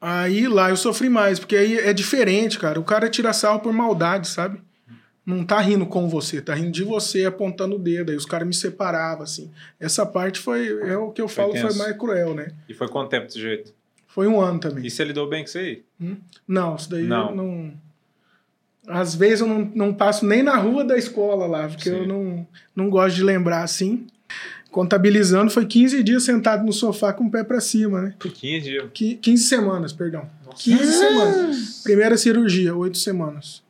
Aí lá eu sofri mais, porque aí é diferente, cara. O cara tira sarro por maldade, sabe? Não tá rindo com você, tá rindo de você, apontando o dedo. Aí os caras me separavam, assim. Essa parte foi, é o que eu falo, foi tenso. mais cruel, né? E foi quanto tempo desse jeito? Foi um ano também. E você lidou bem com isso aí? Hum? Não, isso daí Não. eu não. Às vezes eu não, não passo nem na rua da escola lá, porque Sim. eu não, não gosto de lembrar assim. Contabilizando, foi 15 dias sentado no sofá com o pé pra cima, né? 15 dias. Qui- 15 semanas, perdão. 15 semanas. Primeira cirurgia, 8 semanas.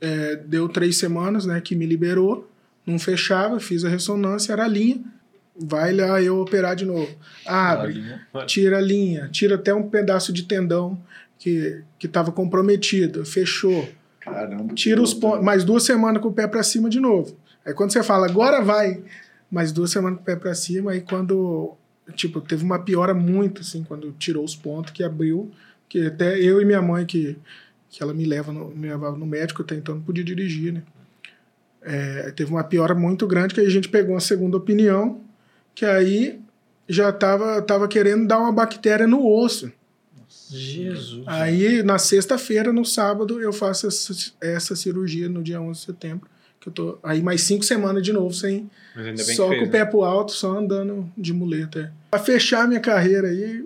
É, deu 3 semanas, né, que me liberou. Não fechava, fiz a ressonância, era a linha. Vai lá eu operar de novo. Abre, tira a linha, tira até um pedaço de tendão que que estava comprometido, fechou. Caramba. Tira os pontos, mais duas semanas com o pé para cima de novo. Aí quando você fala, agora vai, mais duas semanas com o pé para cima, aí quando, tipo, teve uma piora muito, assim, quando tirou os pontos, que abriu, que até eu e minha mãe, que, que ela me, leva no, me levava no médico, até então não podia dirigir, né? É, teve uma piora muito grande, que aí a gente pegou uma segunda opinião, que aí já tava, tava querendo dar uma bactéria no osso. Jesus. Aí, na sexta-feira, no sábado, eu faço essa, essa cirurgia no dia 11 de setembro. Eu tô, aí, mais cinco semanas de novo, sem Mas ainda bem só que com fez. o pé pro alto, só andando de muleta. é. Pra fechar minha carreira aí,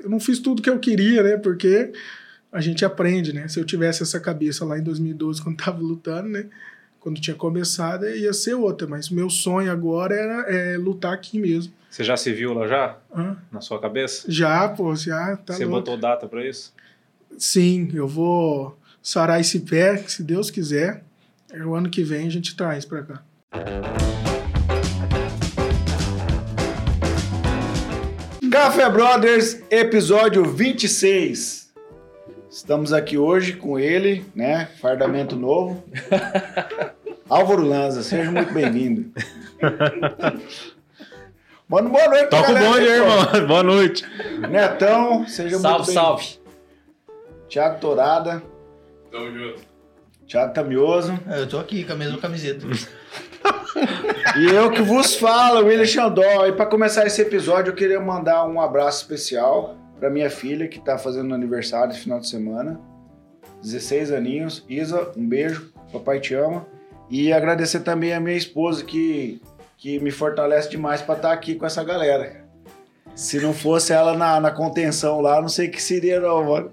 eu não fiz tudo que eu queria, né? Porque a gente aprende, né? Se eu tivesse essa cabeça lá em 2012, quando tava lutando, né? Quando tinha começado, ia ser outra. Mas meu sonho agora era é, lutar aqui mesmo. Você já se viu lá já? Hã? Na sua cabeça? Já, pô, já tá você louco. botou data pra isso? Sim, eu vou sarar esse pé, se Deus quiser. É O ano que vem a gente traz pra cá. Café Brothers, episódio 26. Estamos aqui hoje com ele, né? Fardamento novo. Álvaro Lanza, seja muito bem-vindo. Mano, boa noite, Toca o galera bonde aí, irmão. Boa noite. Netão, seja Salve, muito bem salve. Thiago Torada, Tamo junto. Thiago Tamioso. Eu tô aqui com a mesma camiseta. E eu que vos falo, William Xandó. E para começar esse episódio, eu queria mandar um abraço especial para minha filha, que tá fazendo aniversário esse final de semana. 16 aninhos. Isa, um beijo. Papai te ama. E agradecer também a minha esposa, que, que me fortalece demais para estar aqui com essa galera. Se não fosse ela na, na contenção lá, não sei o que seria, não, mano.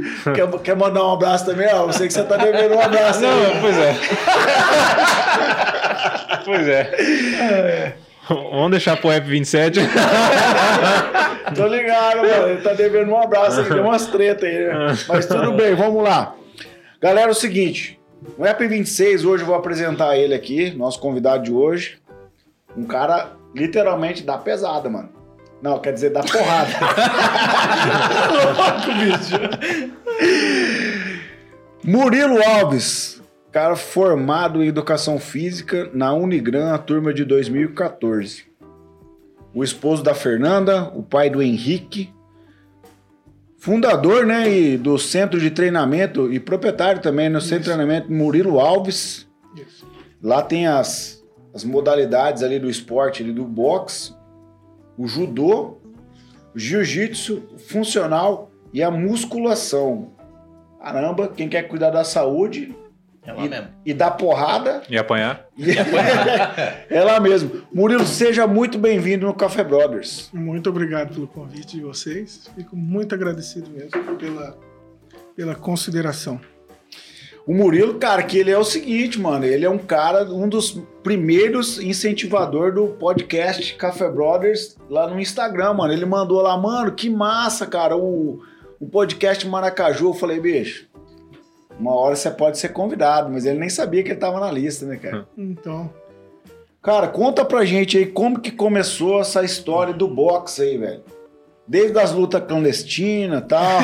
Quer, quer mandar um abraço também? Ó, eu sei que você tá devendo um abraço. Não, aí. pois é. pois é. Vamos deixar pro F27. Tô ligado, mano. Ele tá devendo um abraço aí, deu umas treta aí, né? Mas tudo bem, vamos lá. Galera, é o seguinte. No App 26, hoje eu vou apresentar ele aqui, nosso convidado de hoje. Um cara literalmente da pesada, mano. Não, quer dizer, da porrada. Louco, bicho. Murilo Alves, cara formado em educação física na Unigran, a turma de 2014 o esposo da Fernanda, o pai do Henrique, fundador né, e do centro de treinamento e proprietário também no centro de treinamento Murilo Alves. Lá tem as, as modalidades ali do esporte, ali do boxe, o judô, o jiu-jitsu, o funcional e a musculação. Caramba, quem quer cuidar da saúde É lá mesmo. e da porrada, E apanhar? é lá mesmo. Murilo, seja muito bem-vindo no Café Brothers. Muito obrigado pelo convite de vocês. Fico muito agradecido mesmo pela, pela consideração. O Murilo, cara, que ele é o seguinte, mano, ele é um cara, um dos primeiros incentivador do podcast Café Brothers lá no Instagram, mano. Ele mandou lá, mano, que massa, cara, o, o podcast Maracaju. Eu falei, bicho, uma hora você pode ser convidado, mas ele nem sabia que ele tava na lista, né, cara? Então, Cara, conta pra gente aí como que começou essa história do boxe aí, velho. Desde as lutas clandestinas e tal,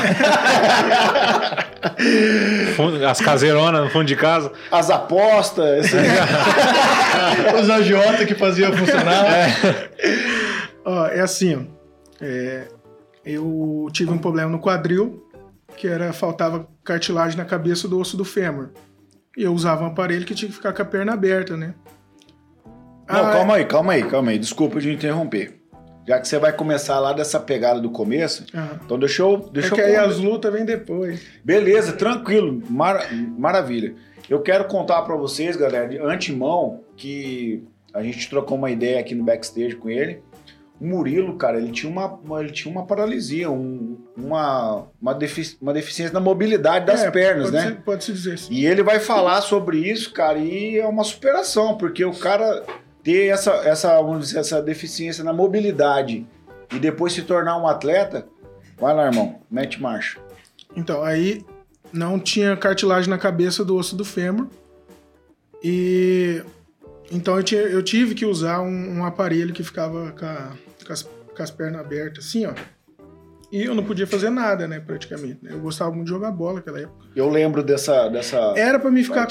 As caseironas no fundo de casa. as apostas, esse- Os agiota que faziam funcionar. ó, é assim, ó, é, eu tive um problema no quadril, que era faltava cartilagem na cabeça do osso do fêmur. E eu usava um aparelho que tinha que ficar com a perna aberta, né? Não, Ah, calma aí, calma aí, calma aí. Desculpa de interromper. Já que você vai começar lá dessa pegada do começo, Aham. então deixa eu. Deixa é que eu aí as lutas vêm depois. Beleza, tranquilo, mara- maravilha. Eu quero contar pra vocês, galera, de antemão, que a gente trocou uma ideia aqui no backstage com ele. O Murilo, cara, ele tinha uma, uma- ele tinha uma paralisia, um- uma, uma, defi- uma deficiência na mobilidade das É, pernas, pode né? ser- Pode-se dizer assim. E ele vai falar sobre isso, cara, e é uma superação, porque o cara ter essa, essa, vamos dizer, essa deficiência na mobilidade e depois se tornar um atleta, vai lá, irmão, mete marcha. Então, aí não tinha cartilagem na cabeça do osso do fêmur. E então eu, tinha- eu tive que usar um, um aparelho que ficava com, a- com as, com as pernas abertas, assim, ó. E eu não podia fazer nada, né, praticamente. Eu gostava muito de jogar bola naquela época. Eu lembro dessa. dessa Era pra mim ficar.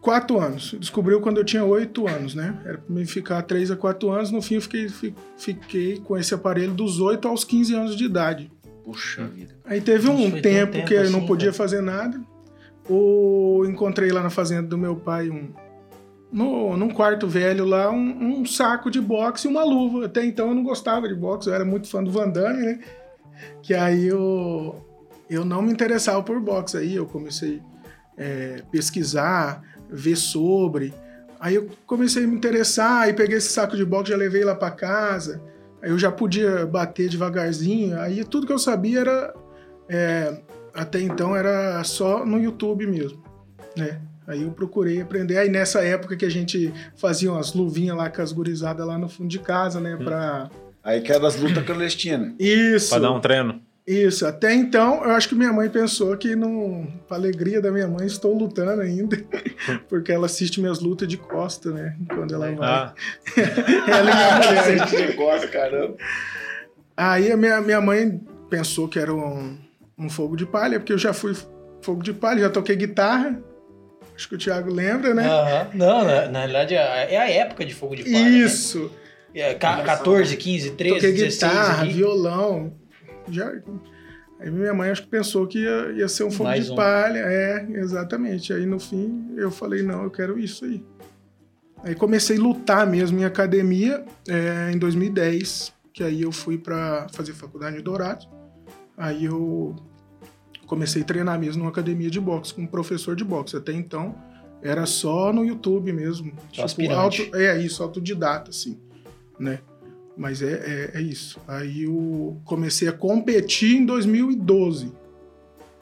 Quatro anos. Descobriu quando eu tinha oito anos, né? Era pra mim ficar três a quatro anos. No fim, eu fiquei, fi- fiquei com esse aparelho dos 8 aos 15 anos de idade. Puxa vida. Aí teve um tempo, tempo que eu não assim, podia cara. fazer nada. O, encontrei lá na fazenda do meu pai um. No, num quarto velho lá, um, um saco de boxe e uma luva. Até então eu não gostava de boxe, eu era muito fã do Van Damme, né? Que aí eu, eu não me interessava por boxe. Aí eu comecei a pesquisar, ver sobre. Aí eu comecei a me interessar, aí peguei esse saco de boxe, já levei lá pra casa. Aí eu já podia bater devagarzinho. Aí tudo que eu sabia era. é, até então era só no YouTube mesmo, né? Aí eu procurei aprender. Aí nessa época que a gente fazia umas luvinhas lá com as gurizadas lá no fundo de casa, né? Pra. Aí que é das lutas clandestinas. Isso. Pra dar um treino. Isso. Até então, eu acho que minha mãe pensou que, não, pra alegria da minha mãe, estou lutando ainda. Porque ela assiste minhas lutas de costa, né? Quando ela vai. Ah, Ela e minha mulher. Você gosta, caramba. Aí a minha, minha mãe pensou que era um, um fogo de palha, porque eu já fui fogo de palha, já toquei guitarra. Acho que o Thiago lembra, né? Aham. Não, na, na realidade é é a época de fogo de palha. né? Isso. É, ca- 14, 15, 13, toquei 16 guitarra, ali. violão. Já... Aí minha mãe acho que pensou que ia, ia ser um fogo Mais de um. palha. É, exatamente. Aí no fim eu falei, não, eu quero isso aí. Aí comecei a lutar mesmo em academia é, em 2010, que aí eu fui para fazer faculdade em Dourados. Aí eu comecei a treinar mesmo numa academia de boxe, com um professor de boxe. Até então era só no YouTube mesmo. Só aspirante. auto, é isso, autodidata, assim, né? Mas é, é, é isso. Aí eu comecei a competir em 2012.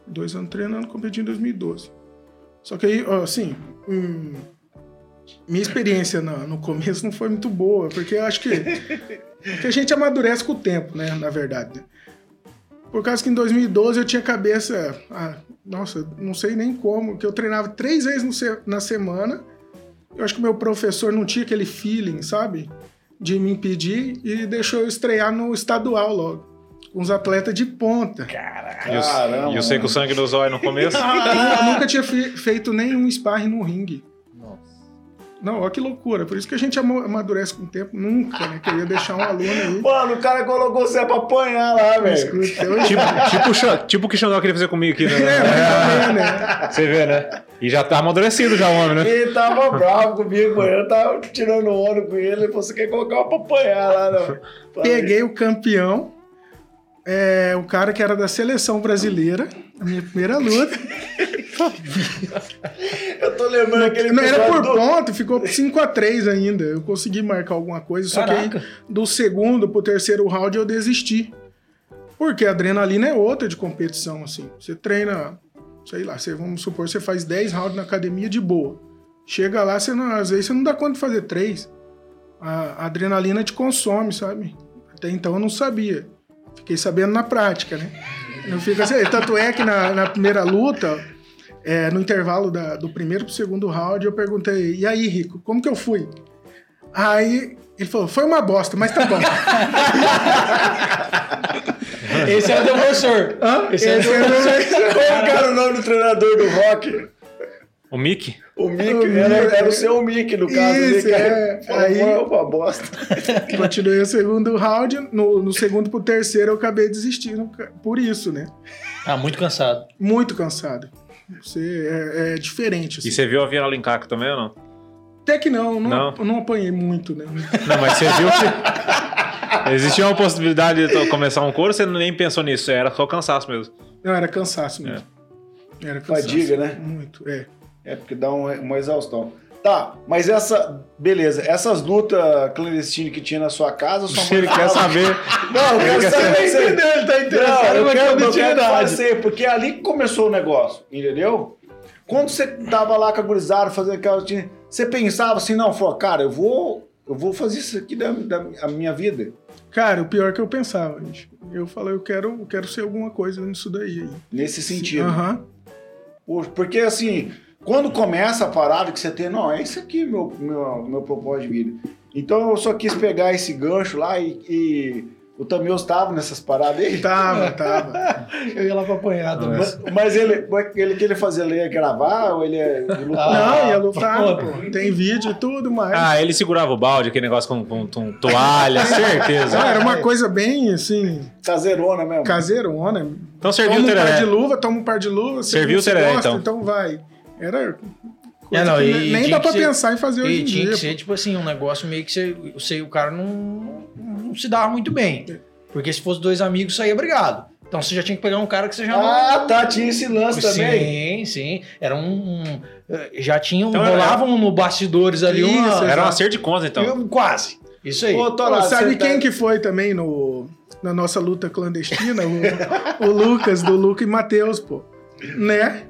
Dois anos treinando, competi em 2012. Só que aí, assim, hum, minha experiência no, no começo não foi muito boa, porque eu acho que, que a gente amadurece com o tempo, né? Na verdade. Por causa que em 2012 eu tinha cabeça. ah, nossa, não sei nem como, que eu treinava três vezes se- na semana. Eu acho que o meu professor não tinha aquele feeling, sabe? De me impedir e deixou eu estrear no estadual logo. Com os atletas de ponta. e, Caramba, e eu sei que o sangue no zóio no começo. Eu nunca tinha fe- feito nenhum sparring no ringue. Não, olha que loucura. Por isso que a gente ama- amadurece com o tempo. Nunca, né? Que eu ia deixar um aluno aí. Mano, o cara colocou você pra apanhar lá, velho. Tipo, tipo, o tipo o que o Xandó queria fazer comigo aqui, né? É, né? Você vê, né? E já tá amadurecido já o homem, né? Ele tava bravo comigo, mano. Eu tava tirando onda com ele. Ele falou: você quer colocar uma pra apanhar lá, não? Peguei o campeão, é, o cara que era da seleção brasileira, a minha primeira luta. Eu tô lembrando aquele Não era por do- ponto, ficou 5x3 ainda. Eu consegui marcar alguma coisa, só que Caraca. aí, do segundo pro terceiro round eu desisti. Porque a adrenalina é outra de competição, assim. Você treina, sei lá, você, vamos supor, você faz 10 rounds na academia de boa. Chega lá, você não, às vezes você não dá conta de fazer três. A, a adrenalina te consome, sabe? Até então eu não sabia. Fiquei sabendo na prática, né? Eu fico assim, tanto é que na, na primeira luta, é, no intervalo da- do primeiro pro segundo round, eu perguntei, e aí, Rico, como que eu fui? Aí ele falou, foi uma bosta, mas tá bom. Esse é o teu professor. Hã? Esse é o Esse é o meu- Qual que era o nome do treinador do rock? O Mickey? O Mick, O era, era o seu Mick, no caso. Isso, cara. é. Aí- "Foi uma bosta. Continuei o segundo round, no, no segundo pro terceiro eu acabei desistindo por isso, né? Ah, muito cansado. Muito cansado. Você é, é diferente. Assim. E você viu a Viana Lincaco também ou não? Até que não, não, Não? não apanhei muito, né? Não, mas você viu que. Existia uma possibilidade de começar um coro, você nem pensou nisso, era só cansaço mesmo. Não, era cansaço mesmo. Era cansaço. Fadiga, né? Muito, é. É porque dá um- uma exaustão. Tá, mas essa. Beleza, essas lutas clandestinas que tinha na sua casa, sua mãe Ele quer saber. Não, eu quero quer saber. Aí. entendeu, ele tá Não, interessado eu na quero, eu quero fazer, porque é ali que começou o negócio, entendeu? Quando você tava lá com a gurizada fazendo aquela você pensava assim, não, falou, cara, eu vou, eu vou fazer isso aqui da, da a minha vida. Cara, o pior é que eu pensava, gente. Eu falei, eu quero, eu quero ser alguma coisa nisso daí. aí. Nesse sentido. Aham. Por- Porque assim, quando começa a parada que você tem, não, é isso aqui meu, meu, meu propósito de vida. Então eu só quis pegar esse gancho lá e, e o Tamil estava nessas paradas aí. Tava, tava. Eu ia lá pra apanhar também. Mas, mas ele, ele que ele fazia, ele ia gravar ou ele ia lutar? não, ia lutar, pô. pô. Tem vídeo e tudo, mas. Ah, ele segurava o balde, aquele negócio com, com, com toalha, certeza. Não, era uma coisa bem assim, Caseirona mesmo. caseirona. Então serviu toma o um par de tereré. luva, toma um par de luva. você Serviu o tereré, gosta, então. Então vai. Era. Coisa É, não, que e- nem tinha dá pra ser- pensar em fazer hoje E em tinha dia. que ser, tipo assim, um negócio meio que você, você e o cara não, não se dava muito bem. Porque se fosse dois amigos, saía brigado. Então você já tinha que pegar um cara que você já Ah, não. tá, tinha esse lance também. Sim, sim. Era um. um, já tinham. Então era- rolavam no bastidores ali uma. Isso, Era um acerto de conta, então. Eu- Quase. Isso aí. Ô, Torado, sabe você quem tá- que foi também no, na nossa luta clandestina? O, o Lucas, do Luca e Matheus, pô. Né?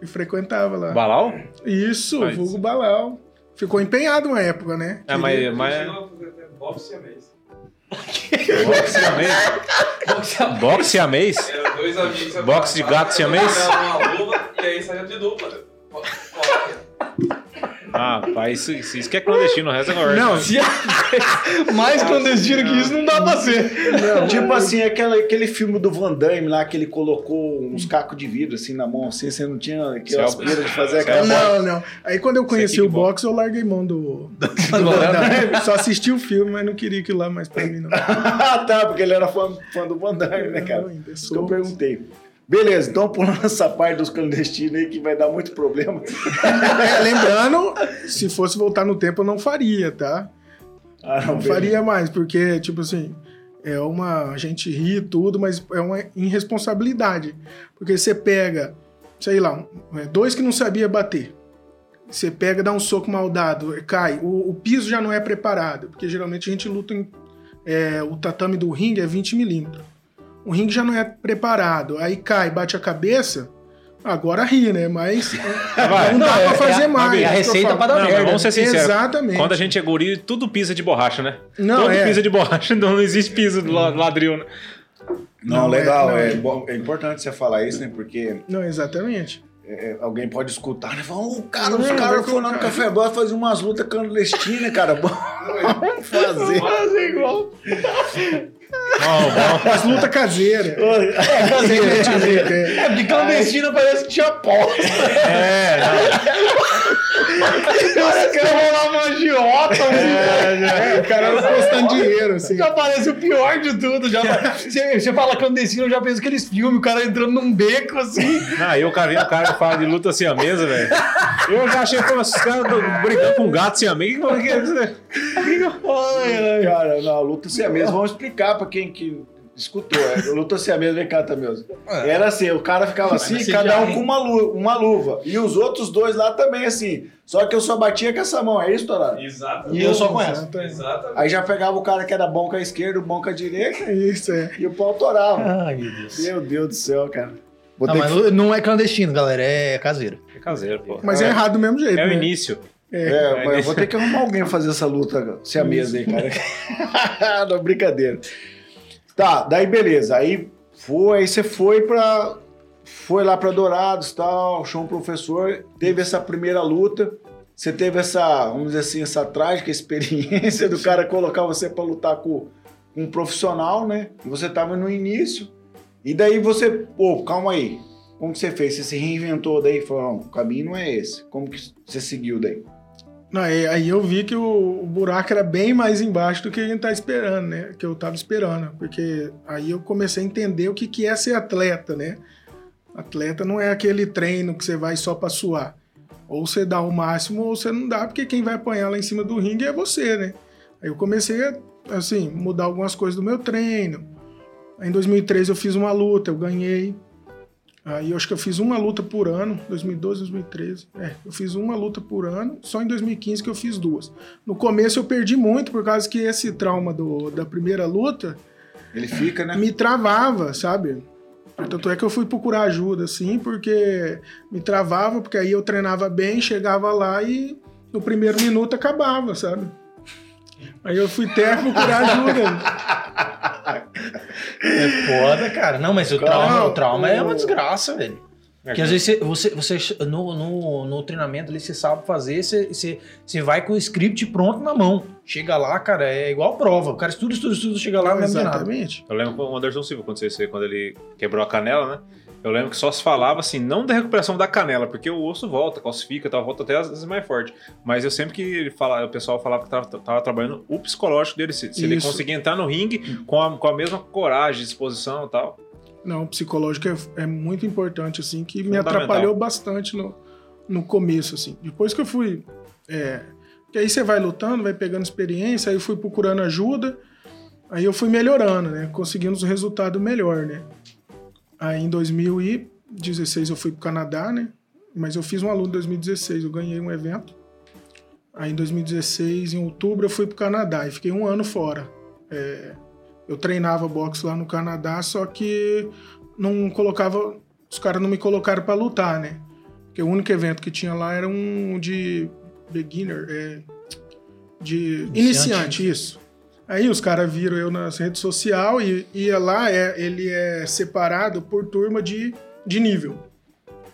E frequentava lá. Balau? Isso, Mas- vulgo Balau. Ficou empenhado uma época, né? É, Queria- mas. mas... Boxe siamês. Boxe siamês? Boxe siamês? Eram dois amigos. Boxe de gato siamês? Uma luva e aí saía de dupla. Ah, pai, isso, isso, que é clandestino, o resto é conversa. Não, Mais clandestino que isso não dá pra ser. Tipo assim, aquela, aquele filme do Van Damme lá que ele colocou uns cacos de vidro assim na mão, assim, você não tinha aquela Isso é- aspira de fazer é aquela. não, não. Aí quando eu conheci é o boxe, eu larguei mão do. do Só assisti o filme, mas não queria aquilo lá mais pra mim, não. ah, tá, porque ele era fã, fã do Van Damme, né, cara? Não, Isso que eu sou. perguntei. Beleza, então pulando essa parte dos clandestinos aí que vai dar muito problema. É, lembrando, se fosse voltar no tempo, eu não faria, tá? Ah, Não faria mais, porque, tipo assim, é uma. A gente ri e tudo, mas é uma irresponsabilidade. Porque você pega, sei lá, é, dois que não sabia bater. Você pega, dá um soco mal dado, cai. O, o piso já não é preparado, porque geralmente a gente luta em. é, o tatame do ringue é 20 milímetros. O ringue já não é preparado. Aí cai, bate a cabeça. Agora ri, né? Mas Vai. não dá Não, pra é- fazer é a- mais. é a eu receita pra dar Não, merda. vamos ser sinceros. Exatamente. Quando a gente é guri, tudo pisa de borracha, né? Não, Todo é. pisa de borracha, então não existe piso do la- ladril, né? Não, Não, legal, é- é, não. bom- é importante você falar isso, né? Porque Não, exatamente. é, alguém pode escutar e falar, ô, cara, os caras foram lá no. Café Dó fazer umas lutas clandestinas, cara. Vamos fazer. Fazer igual. Bom, bom. As lutas caseiras. É, caseiro. É. É, porque clandestina parece que tinha aposta. É, Parece que rolar uma agiota. É, o cara postando dinheiro, assim. Já parece o pior de tudo. Já, você, você fala clandestino, eu já penso aqueles filmes, o cara entrando num beco assim. não, aí o cara um cara que fala de luta assim a mesa, velho. Eu já achei que os caras brigando com um gato siamês. Que, que, que, Ai, ai. Cara, na luta siamesa, vamos explicar pra quem que escutou. É, luta siamesa, vem cá, Tamilson. Era assim, o cara ficava assim, Mas cada já, um com uma, lu- uma luva. E os outros dois lá também, assim. Só que eu só batia com essa mão, é isso, Torado? Exatamente. E eu só conheço. Exatamente. Exatamente. Aí já pegava o cara que era bom com a esquerda, o bom com a direita, Isso, é. e o pau torava. Ai, meu Deus. Meu Deus do céu, cara. Vou Não, mas que- não- é clandestino, galera, é caseiro. É caseiro, pô. Mas é, É. errado do mesmo jeito. É o né? início. É, mas eu vou ter que arrumar alguém pra fazer essa luta siamesa aí, cara. Não, brincadeira. Tá, daí beleza. Aí foi, aí você foi pra. Foi lá pra Dourados tal, achou um professor, teve essa primeira luta. Você teve essa, vamos dizer assim, essa trágica experiência do cara colocar você pra lutar com, com um profissional, né? E você tava no início. E daí você, pô, calma aí. Como que você fez? Você se reinventou daí? Falou, não, o caminho não é esse. Como que você seguiu daí? Aí, eu vi que o, buraco era bem mais embaixo do que a gente tá esperando, né? Que eu tava esperando. Porque aí eu comecei a entender o que, que é ser atleta, né? Atleta não é aquele treino que você vai só pra suar. Ou você dá o máximo ou você não dá, porque quem vai apanhar lá em cima do ringue é você, né? Aí eu comecei a assim, mudar algumas coisas do meu treino. Em 2013 eu fiz uma luta, eu ganhei. Aí eu acho que eu fiz uma luta por ano, 2012, 2013. É, eu fiz uma luta por ano, só em 2015 que eu fiz duas. No começo eu perdi muito, por causa que esse trauma do, da primeira luta Ele fica, né? me travava, sabe? Tanto é que eu fui procurar ajuda, assim, porque me travava, porque aí eu treinava bem, chegava lá e no primeiro minuto acabava, sabe? Aí eu fui até procurar ajuda. É foda, cara. Não, mas o trauma, o trauma é uma desgraça, velho. Porque às vezes você, você, você- no, no, no treinamento ali, você sabe fazer, você, você, você vai com o script pronto na mão. Chega lá, cara, é igual prova. O cara estuda, estuda, estuda, chega lá, não lembra de nada. Exatamente. Eu lembro o Anderson Silva, quando, você, quando ele quebrou a canela, né? Eu lembro que só se falava assim, não da recuperação da canela, porque o osso volta, calcifica, tal, volta até às vezes mais forte. Mas eu sempre que ele fala, o pessoal falava que tava, tava trabalhando o psicológico dele, se, se ele Isso. conseguir entrar no ringue com a, com a mesma coragem, disposição e tal. Não, o psicológico é, é muito importante, assim, que me atrapalhou bastante no, no começo, assim. Depois que eu fui... É, que aí você vai lutando, vai pegando experiência, aí eu fui procurando ajuda, aí eu fui melhorando, né? Conseguindo os resultados melhor, né? Aí em 2016 eu fui pro Canadá, né? Mas eu fiz uma luta em 2016, eu ganhei um evento. Aí em 2016, em outubro, eu fui pro Canadá e fiquei um ano fora. É, eu treinava boxe lá no Canadá, só que não colocava. Os caras não me colocaram pra lutar, né? Porque o único evento que tinha lá era um de beginner, é, de Iniciante. iniciante, isso. Aí os caras viram eu nas redes sociais e ia lá, é, ele é separado por turma de, de nível.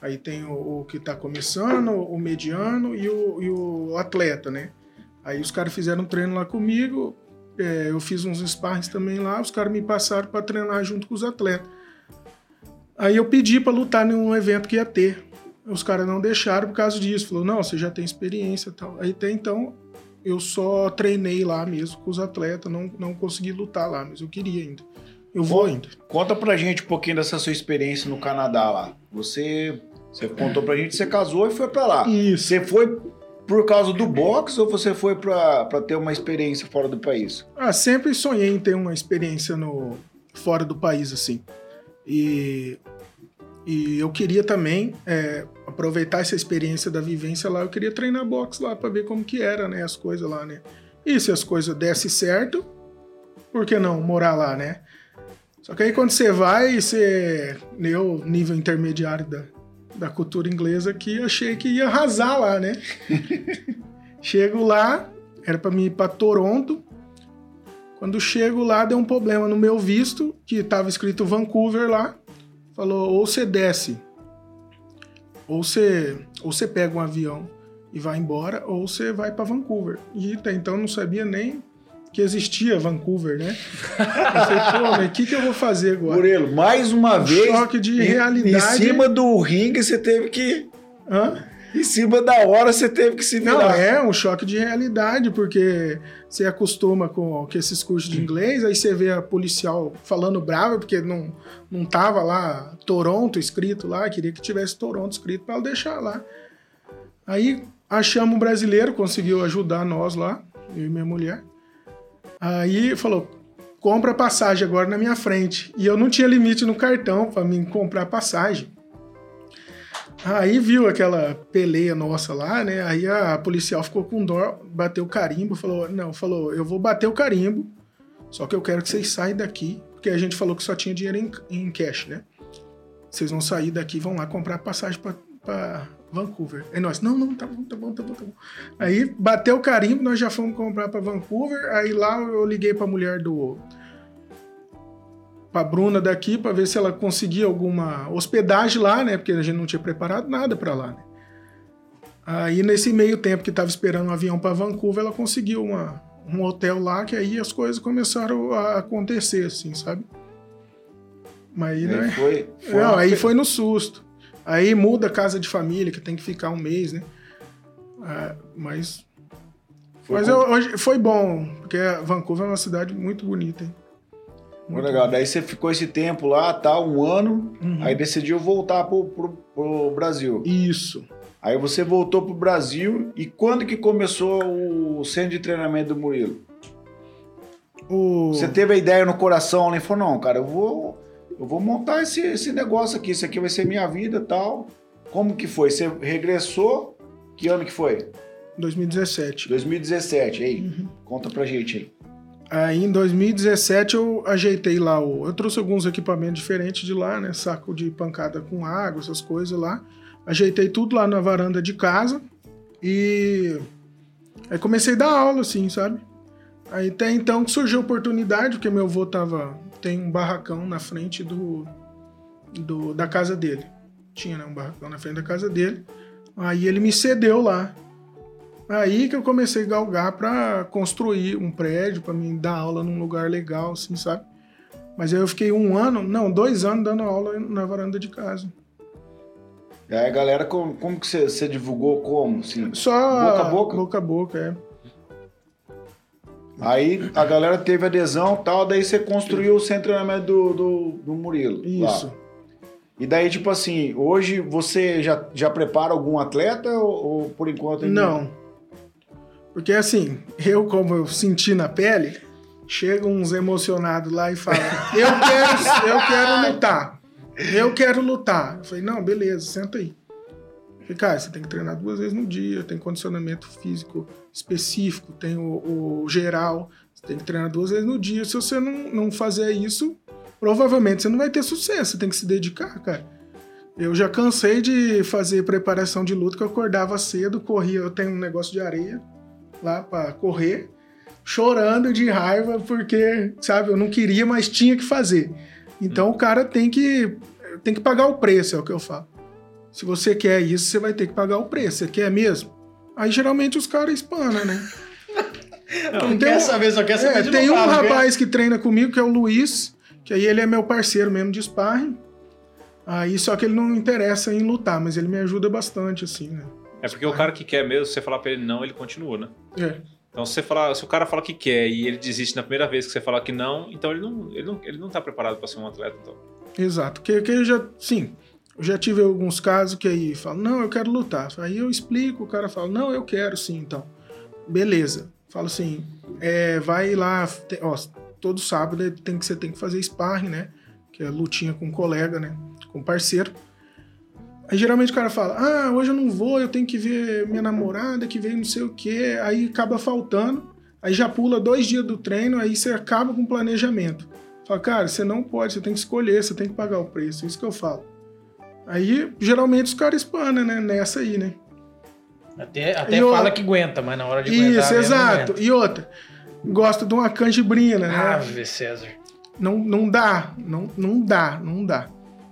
Aí tem o, o que tá começando, o mediano e o, e o atleta, né? Aí os caras fizeram um treino lá comigo, é, eu fiz uns sparrings também lá, os caras me passaram para treinar junto com os atletas. Aí eu pedi para lutar num evento que ia ter. Os caras não deixaram por causa disso. Falou, não, você já tem experiência e tal. Aí até então eu só treinei lá mesmo com os atletas, não, não consegui lutar lá, mas eu queria ainda. Eu vou ainda. Conta pra gente um pouquinho dessa sua experiência no Canadá lá. Você, você contou pra gente que você casou e foi pra lá. Isso. Você foi por causa do boxe ou você foi pra, pra ter uma experiência fora do país? Ah, sempre sonhei em ter uma experiência no fora do país assim. E e eu queria também é, aproveitar essa experiência da vivência lá. Eu queria treinar boxe lá para ver como que era, né, as coisas lá, né. E se as coisas dessem certo, por que não morar lá, né? Só que aí quando você vai, você eu nível intermediário da, da cultura inglesa aqui, achei que ia arrasar lá, né? Chego lá, era para mim ir para Toronto. Quando chego lá, deu um problema no meu visto, que estava escrito Vancouver lá. Falou, ou você desce, ou você, ou você pega um avião e vai embora, ou você vai para Vancouver. E até então eu não sabia nem que existia Vancouver, né? Eu falei, pô, mas o que, que eu vou fazer agora? Murilo, mais uma Um vez. choque de em- realidade. Em cima do ringue você teve que. Hã? Em cima da hora você teve que se Não, virar. é um choque de realidade, porque você acostuma com, com esses cursos de inglês, aí você vê a policial falando brava, porque não, não tava lá Toronto escrito lá, queria que tivesse Toronto escrito para ela deixar lá. Aí achamos um brasileiro, conseguiu ajudar nós lá, eu e minha mulher. Aí falou: compra passagem agora na minha frente. E eu não tinha limite no cartão para mim comprar passagem. Aí viu aquela peleia nossa lá, né? Aí a policial ficou com dó, bateu o carimbo, falou: Não, falou, eu vou bater o carimbo, só que eu quero que vocês saiam daqui, porque a gente falou que só tinha dinheiro em, em cash, né? Vocês vão sair daqui, vão lá comprar passagem pra Vancouver. Aí nós, não, não, tá bom, tá bom, tá bom, tá bom. Aí bateu o carimbo, nós já fomos comprar pra Vancouver. Aí lá eu liguei pra mulher do. Pra Bruna daqui, pra ver se ela conseguia alguma hospedagem lá, né? Porque a gente não tinha preparado nada pra lá, né? Aí nesse meio tempo que tava esperando um avião pra Vancouver, ela conseguiu uma, um hotel lá, que aí as coisas começaram a acontecer, assim, sabe? Mas aí, Aí né? foi, foi Não, uma- aí foi no susto. Aí muda a casa de família, que tem que ficar um mês, né? Ah, mas foi mas eu- hoje foi bom, porque Vancouver é uma cidade muito bonita. Hein? Muito legal. Daí você ficou esse tempo lá, tá, um ano, Uhum. aí decidiu voltar pro, pro, pro Brasil. Isso. Aí você voltou pro Brasil e quando que começou o centro de treinamento do Murilo? O... Você teve a ideia no coração ali e falou, não, cara, eu vou, eu vou montar esse, esse negócio aqui, isso aqui vai ser minha vida e tal. Como que foi? Você regressou? Que ano que foi? 2017. 2017, aí. Uhum. Conta pra gente aí. Aí em 2017 eu ajeitei lá o. Eu trouxe alguns equipamentos diferentes de lá, né? Saco de pancada com água, essas coisas lá. Ajeitei tudo lá na varanda de casa e aí comecei a dar aula, assim, sabe? Aí até então que surgiu a oportunidade, porque meu avô tava. Tem um barracão na frente do, do da casa dele. Tinha, né? Um barracão na frente da casa dele. Aí ele me cedeu lá. Aí que eu comecei a galgar pra construir um prédio, pra me dar aula num lugar legal, assim, sabe? Mas aí eu fiquei um ano, não, dois anos dando aula na varanda de casa. E aí, galera, como, como que você, você divulgou como? Assim? Só. Boca a boca? Boca a boca, é. Aí a galera teve adesão e tal, daí você construiu o centro de treinamento do, do, do Murilo. lá. Isso. E daí, tipo assim, hoje você já, já prepara algum atleta ou, ou por enquanto ainda Não. Porque assim, eu, como eu senti na pele, chegam uns emocionados lá e falam: Eu quero, eu quero lutar. Eu quero lutar. Eu falei: Não, beleza, senta aí. Falei, cara, você tem que treinar duas vezes no dia, tem condicionamento físico específico, tem o, o geral, você tem que treinar duas vezes no dia. Se você não, não fazer isso, provavelmente você não vai ter sucesso, você tem que se dedicar, cara. Eu já cansei de fazer preparação de luta, que eu acordava cedo, corria, eu tenho um negócio de areia lá pra correr, chorando de raiva, porque, sabe, eu não queria, mas tinha que fazer. Então o cara tem que, tem que pagar o preço, é o que eu falo. Se você quer isso, você vai ter que pagar o preço. Você quer mesmo? Aí geralmente os caras espanam, né? Não, Tem quer um- saber, só quer saber É, de tem um não quer? rapaz que treina comigo, que é o Luiz, que aí ele é meu parceiro mesmo de sparring. Aí só que ele não interessa em lutar, mas ele me ajuda bastante, assim, né? É porque o cara que quer mesmo, se você falar pra ele não, ele continua, né? É. Então, se, você falar, se o cara fala que quer e ele desiste na primeira vez que você falar que não, então ele não, ele não, ele não tá preparado pra ser um atleta. Então. Exato. Que, que eu já, sim, eu já tive alguns casos que aí falam, não, eu quero lutar. Aí eu explico, o cara fala, não, eu quero sim, então. Beleza. Falo assim, é, vai lá, te- ó, todo sábado tem que, você tem que fazer sparring, né? Que é lutinha com um colega, né? Com parceiro. Aí geralmente o cara fala, ah, hoje eu não vou, eu tenho que ver minha namorada que veio não sei o quê. Aí acaba faltando, aí já pula dois dias do treino, aí você acaba com o planejamento. Fala, cara, você não pode, você tem que escolher, você tem que pagar o preço, isso que eu falo. Aí, geralmente, os caras espanam, né? Nessa aí, né? Até, até E fala que aguenta, mas na hora de aguentar Isso, exato. E outra, gosta de uma canjibrina, né? Ave César. Não, não dá, não, não dá, não dá.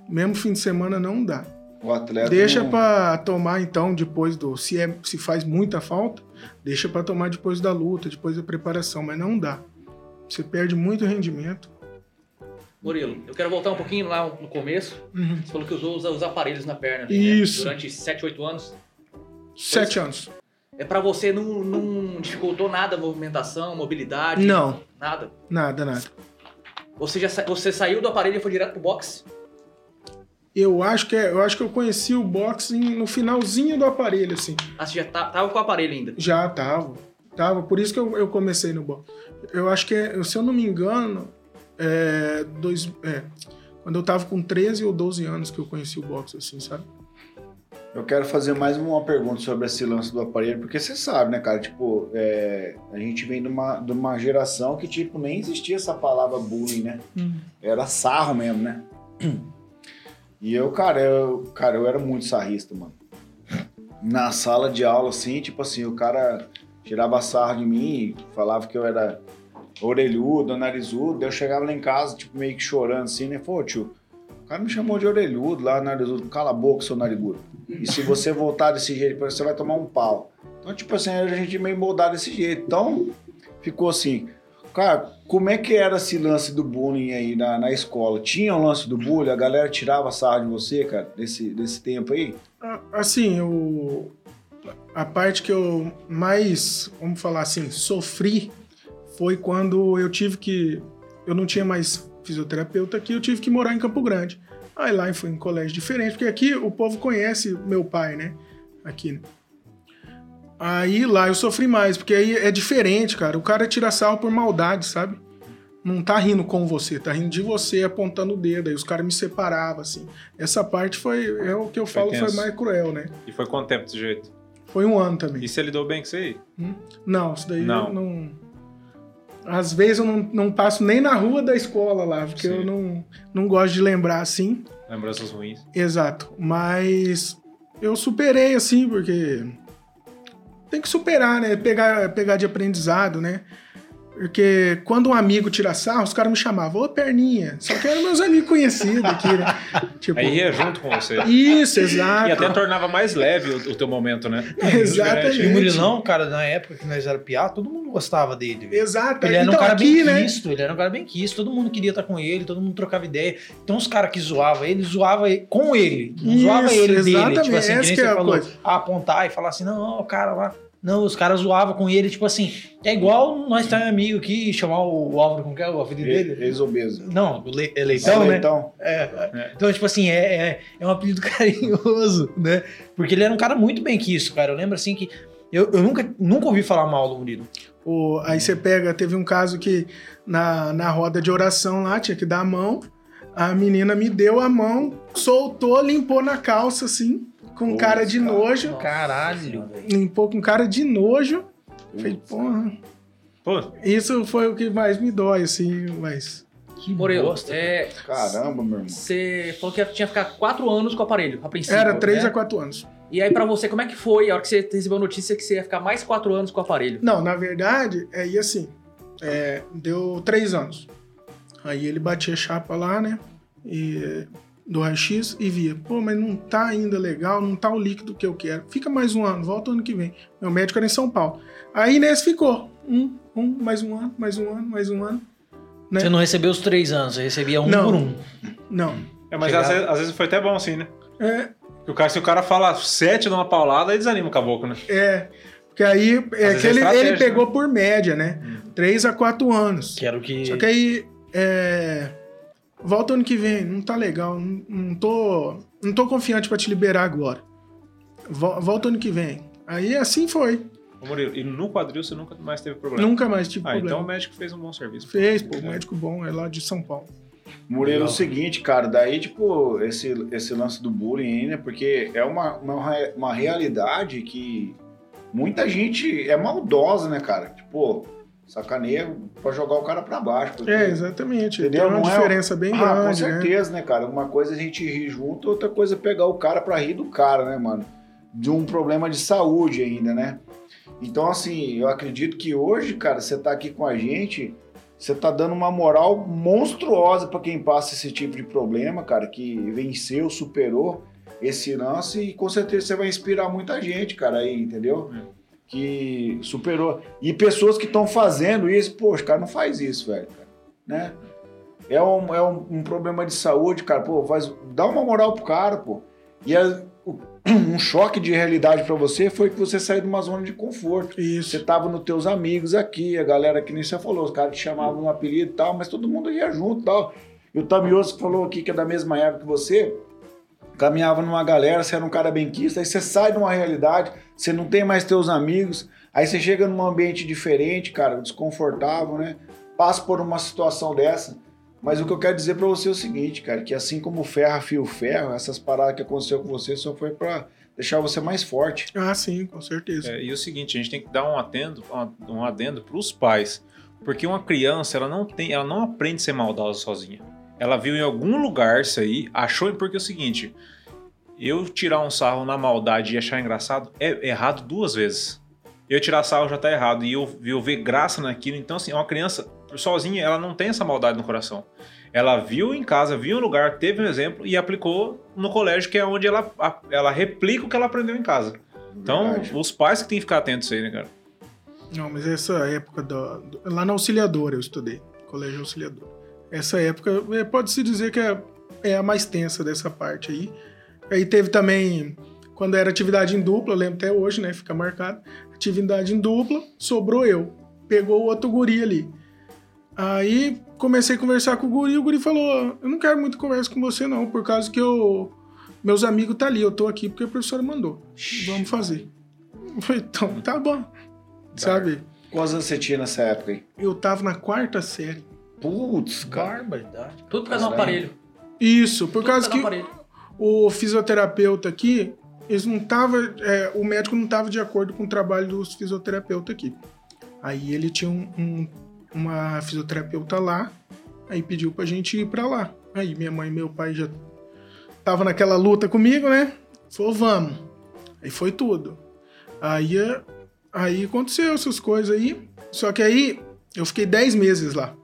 Mesmo fim de semana não dá. O atleta. Deixa não- pra tomar então depois do. Se, é, se faz muita falta, deixa pra tomar depois da luta, depois da preparação, mas não dá. Você perde muito rendimento. Murilo, eu quero voltar um pouquinho lá no começo. Uhum. Você falou que usou os, os aparelhos na perna. ali, Isso. Né? Durante 7, 8 anos. Sete anos. É pra você não, não dificultou nada a movimentação, mobilidade? Não. Nada. Nada, nada. Você, já, sa- você saiu do aparelho e foi direto pro boxe? Eu acho que é- eu acho que eu conheci o boxe no finalzinho do aparelho, assim. Ah, você já tá- tava com o aparelho ainda. Já tava. Tava. Por isso que eu, eu comecei no boxe. Eu acho que, é- se eu não me engano, é, dois, é, quando eu tava com 13 ou 12 anos que eu conheci o boxe, assim, sabe? Eu quero fazer mais uma pergunta sobre esse lance do aparelho, porque você sabe, né, cara? Tipo, é, a gente vem de uma, de uma geração que, tipo, nem existia essa palavra bullying, né? Era sarro mesmo, né? E eu, cara, eu, cara, eu era muito sarrista, mano. Na sala de aula, assim, tipo assim, o cara tirava sarro de mim, falava que eu era orelhudo, narizudo, eu chegava lá em casa, tipo, meio que chorando, assim, né? Pô, tio, o cara me chamou de orelhudo lá, narizudo, cala a boca, seu narigudo. E se você voltar desse jeito, você vai tomar um pau. Então, tipo assim, a gente meio moldado desse jeito. Então, ficou assim. Cara, como é que era esse lance do bullying aí na, na escola? Tinha um lance do bullying? A galera tirava sarro de você, cara, desse, desse tempo aí? Assim, o, a parte que eu mais, vamos falar assim, sofri foi quando eu tive que. Eu não tinha mais fisioterapeuta aqui, eu tive que morar em Campo Grande. Aí lá eu fui em colégio diferente, porque aqui o povo conhece meu pai, né? Aqui. né? Aí lá eu sofri mais, porque aí é diferente, cara. O cara tira sarro por maldade, sabe? não tá rindo com você, tá rindo de você, apontando o dedo. Aí os caras me separavam, assim. Essa parte foi, é o que eu Foi falo, foi tenso. mais cruel, né? E foi quanto tempo desse jeito? Foi um ano também. E você lidou bem com isso aí? Não, isso daí Não. eu não. Às vezes eu não, não passo nem na rua da escola lá, porque Sim. eu não, não gosto de lembrar assim. Lembranças ruins. Exato. Mas eu superei assim, porque tem que superar, né? Pegar, pegar de aprendizado, né? Porque quando um amigo tira sarro, os caras me chamavam, ô perninha. Só que eram meus amigos conhecidos aqui, né? Tipo, Aí ia junto com você. isso, exato. E até tornava mais leve o, o teu momento, né? Exatamente. E o Murilão, cara, na época que nós era piá, todo mundo gostava dele. Exato. Ele era um Então, cara aqui, bem né? quisto, ele era um cara bem quisto, todo mundo queria estar com ele, todo mundo trocava ideia. Então os caras que zoavam ele, zoava ele com ele, não Isso, zoava ele dele. exatamente, Tipo assim, que essa nem que é a falou, coisa. apontar e falar assim, não, ó, o cara lá. Não, os caras zoavam com ele, tipo assim, é igual nós tá amigo aqui, chamar o, o Álvaro, como que é o apelido dele? Ex-obeso. Não, o Le, é Leitão, né? Então, É, então, tipo assim, é, é, é um apelido carinhoso, né? Porque ele era um cara muito bem quisto, cara. Eu lembro assim que. Eu, eu nunca, nunca ouvi falar mal do Murilo. O- aí você pega, teve um caso que na, na roda de oração lá, tinha que dar a mão. A menina me deu a mão, soltou, limpou na calça, assim, com Pô, cara de cara. nojo. Caralho. Limpou com cara de nojo. Falei, porra. Pô, Isso foi o que mais me dói, assim, mas. Que Morelo, bosta. é, caramba, meu irmão. você falou que tinha que ficar quatro anos com o aparelho, a princípio. Era 3 né? a 4 anos. E aí, pra você, como é que foi a hora que você recebeu a notícia que você ia ficar mais quatro anos com o aparelho? Não, na verdade, é e assim. é, deu 3 anos. Aí ele batia chapa lá, né? E, do raio-x e via, pô, mas não tá ainda legal, não tá o líquido que eu quero. Fica mais um ano, volta ano que vem. Meu médico era em São Paulo. Aí nesse ficou. Um, um, mais um ano, mais um ano, mais um ano. né? Você não recebeu os três anos, você recebia um Não. por um. Não. é, mas às vezes, às vezes foi até bom assim, né? É, Porque o cara, se o cara fala sete numa paulada, aí desanima o caboclo, né? é. Porque aí é vezes que é ele, estratégia, ele pegou por média, né? 3 a 4 anos. Que era o que. Só que aí, é, volta ano que vem, não tá legal, não, não tô, não tô confiante pra te liberar agora. Vo- Volta ano que vem. Aí assim foi. Ô, Murilo, e no quadril você nunca mais teve problema? Nunca mais tive Ah, problema. então o médico fez um bom serviço. Fez, pô, médico bom, é lá de São Paulo. Murilo, é o seguinte, cara, daí, tipo, esse, esse lance do bullying aí, né? Porque é uma, uma, uma realidade que muita gente é maldosa, né, cara? Tipo, sacaneia pra jogar o cara pra baixo. porque- É, exatamente. Entendeu? Tem uma Não é- diferença bem ah, com grande, né? certeza, né? cara? Uma coisa é a gente rir junto, outra coisa é pegar o cara pra rir do cara, né, mano? De um problema de saúde ainda, né? Então, assim, eu acredito que hoje, cara, você tá aqui com a gente, você tá dando uma moral monstruosa pra quem passa esse tipo de problema, cara, que venceu, superou esse lance e com certeza você vai inspirar muita gente, cara, aí, entendeu? Que superou. E pessoas que estão fazendo isso, poxa, cara, não faz isso, velho, cara, né? É um, é um, um problema de saúde, cara. Pô, faz, dá uma moral pro cara, pô. E é- o- um choque de realidade pra você foi que você saiu de uma zona de conforto. Você Isso. tava nos teus amigos aqui, a galera que nem você falou, os caras te chamavam um apelido e tal, mas todo mundo ia junto e tal. E o Tamioso falou aqui que é da mesma época que você, caminhava numa galera, você era um cara benquista, aí você sai de uma realidade, você não tem mais teus amigos, aí você chega num ambiente diferente, cara, desconfortável, né? Passa por uma situação dessa. Mas o que eu quero dizer pra você é o seguinte, cara, que assim como o ferro afia o ferro, essas paradas que aconteceu com você só foi pra deixar você mais forte. Ah, sim, com certeza. É, e o seguinte, a gente tem que dar um atendo, um adendo para os pais, porque uma criança ela não tem, ela não aprende a ser maldosa sozinha. Ela viu em algum lugar isso aí, achou porque é o seguinte, eu tirar um sarro na maldade e achar engraçado é errado duas vezes. Eu tirar sarro já tá errado e eu, eu ver graça naquilo, então assim, uma criança sozinha ela não tem essa maldade no coração. Ela viu em casa, viu um lugar, teve um exemplo e aplicou no colégio, que é onde ela, ela replica o que ela aprendeu em casa. Então, Verdade. os pais que tem que ficar atentos aí, né, cara? Não, mas essa época da, lá na Auxiliadora eu estudei, colégio Auxiliador. Essa época é, pode-se dizer que é, é a mais tensa dessa parte aí. Aí teve também, quando era atividade em dupla, lembro até hoje, né? Fica marcado. Atividade em dupla, sobrou eu. Pegou o outro guri ali. Aí comecei a conversar com o guri, o guri falou: Eu não quero muito conversa com você, não, por causa que eu. Meus amigos tá ali, eu tô aqui porque a professora mandou. Vamos fazer. Eu falei, então, tá bom. Sabe? Quantos anos você tinha nessa época aí? Eu tava na quarta série. Putz, cara. Barbaridade. Tudo por causa do aparelho. Isso, por Tudo causa por que o fisioterapeuta aqui, eles não tava, é, o médico não estava de acordo com o trabalho dos fisioterapeutas aqui. Aí ele tinha um- um- uma fisioterapeuta lá, aí pediu pra gente ir pra lá. Aí minha mãe e meu pai já tava naquela luta comigo, né? Falou, vamos. Aí foi tudo. Aí, aí aconteceu essas coisas aí. Só que aí eu fiquei 10 meses lá.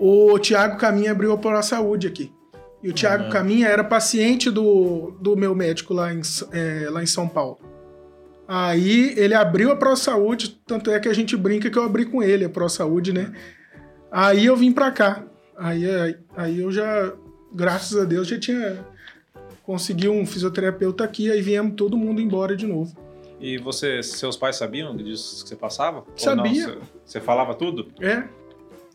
O Tiago Caminha abriu a Pro Saúde aqui. E o Tiago Caminha era paciente do, do meu médico lá em, é, lá em São Paulo. Aí ele abriu a Pro Saúde, tanto é que a gente brinca que eu abri com ele a Pro Saúde, né? Aí eu vim pra cá. Aí, aí, aí eu já, graças a Deus, já tinha conseguido um fisioterapeuta aqui, aí viemos todo mundo embora de novo. E você, seus pais sabiam disso que você passava? Sabia. Você, você falava tudo? É,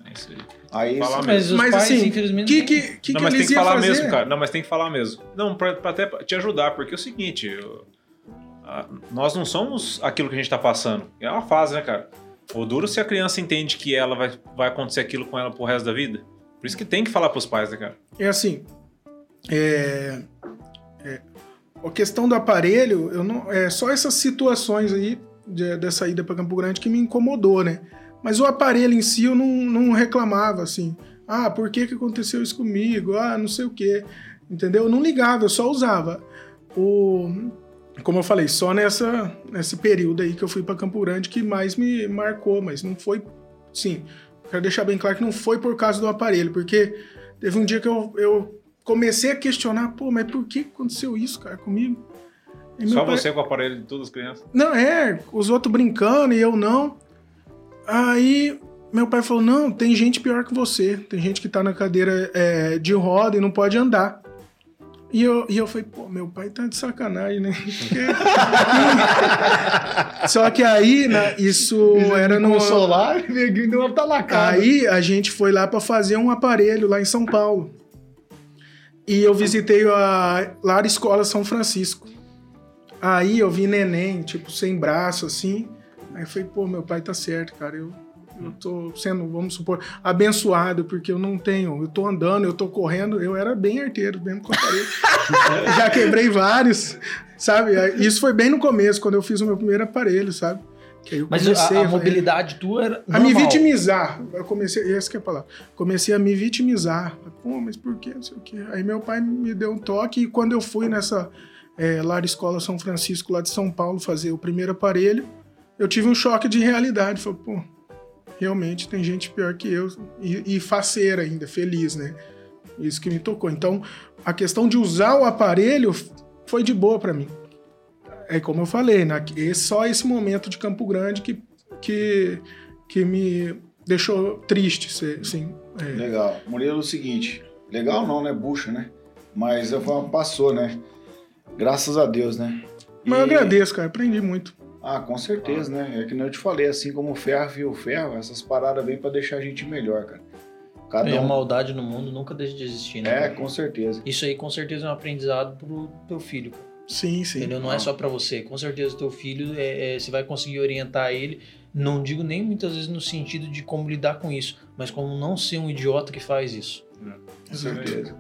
É isso aí. Aí Falar. Mas os Mas, pais, assim, infelizmente. que não- que, que, não, que mas tem eles que falar fazer? mesmo, cara. Não, mas tem que falar mesmo. Não, pra, pra até te ajudar, porque é o seguinte, eu- a- nós não somos aquilo que a gente tá passando. É uma fase, né, cara? O duro se a criança entende que ela vai, vai acontecer aquilo com ela pro resto da vida. Por isso que tem que falar pros pais, né, cara? É assim, é, é, a questão do aparelho, eu não, é só essas situações aí de, dessa ida para Campo Grande que me incomodou, né? Mas o aparelho em si eu não, não reclamava, assim. Ah, por que, que aconteceu isso comigo? Ah, não sei o quê. Entendeu? Eu não ligava, eu só usava. O, como eu falei, só nessa, nesse período aí que eu fui para Campo Grande que mais me marcou, mas não foi. Sim, quero deixar bem claro que não foi por causa do aparelho, porque teve um dia que eu, eu comecei a questionar, pô, mas por que aconteceu isso, cara, comigo? E Só pai- você com o aparelho de todas as crianças. não, é, os outros brincando e eu não. Aí meu pai falou: não, tem gente pior que você. Tem gente que tá na cadeira é, de roda e não pode andar. E eu, e eu falei, pô, meu pai tá de sacanagem, né? Só que aí, né, isso era no. Consolar, neguinho deu uma talacada. Aí a gente foi lá pra fazer um aparelho lá em São Paulo. E eu visitei a Lara Escola São Francisco. Aí eu vi neném, tipo, sem braço, assim. Aí eu falei, pô, meu pai tá certo, cara. Eu, eu tô sendo, vamos supor, abençoado, porque eu não tenho. Eu tô andando, eu tô correndo. Eu era bem arteiro, mesmo com aparelho. Já quebrei vários, sabe? Isso foi bem no começo, quando eu fiz o meu primeiro aparelho, sabe? Mas a, a mobilidade tua era. a me normal. vitimizar. Eu comecei, essa que é a palavra. Comecei a me vitimizar. Pô, mas por quê? Não sei o quê. Aí meu pai me deu um toque e quando eu fui nessa é, Lar Escola São Francisco, lá de São Paulo, fazer o primeiro aparelho, eu tive um choque de realidade. Falei, pô, realmente tem gente pior que eu e, e faceira ainda, feliz, né? Isso que me tocou. Então, a questão de usar o aparelho foi de boa pra mim. É como eu falei, né? É só esse momento de Campo Grande que, que, que me deixou triste, assim. é. Legal. Murilo, é o seguinte. Legal não, né? Bucha, né? Mas eu passou, né? Graças a Deus, né? Mas eu agradeço, cara. Aprendi muito. Ah, com certeza, né? É que nem eu te falei, assim como o ferro viu o ferro, essas paradas vêm pra deixar a gente melhor, cara. Cada É, a um... maldade no mundo nunca deixa de existir, né? É, cara? com certeza. Isso aí com certeza é um aprendizado pro teu filho. Sim, sim. Entendeu? Não é só pra você. Com certeza o teu filho, é, é, você vai conseguir orientar ele. Não digo nem muitas vezes no sentido de como lidar com isso, mas como não ser um idiota que faz isso. Com certeza.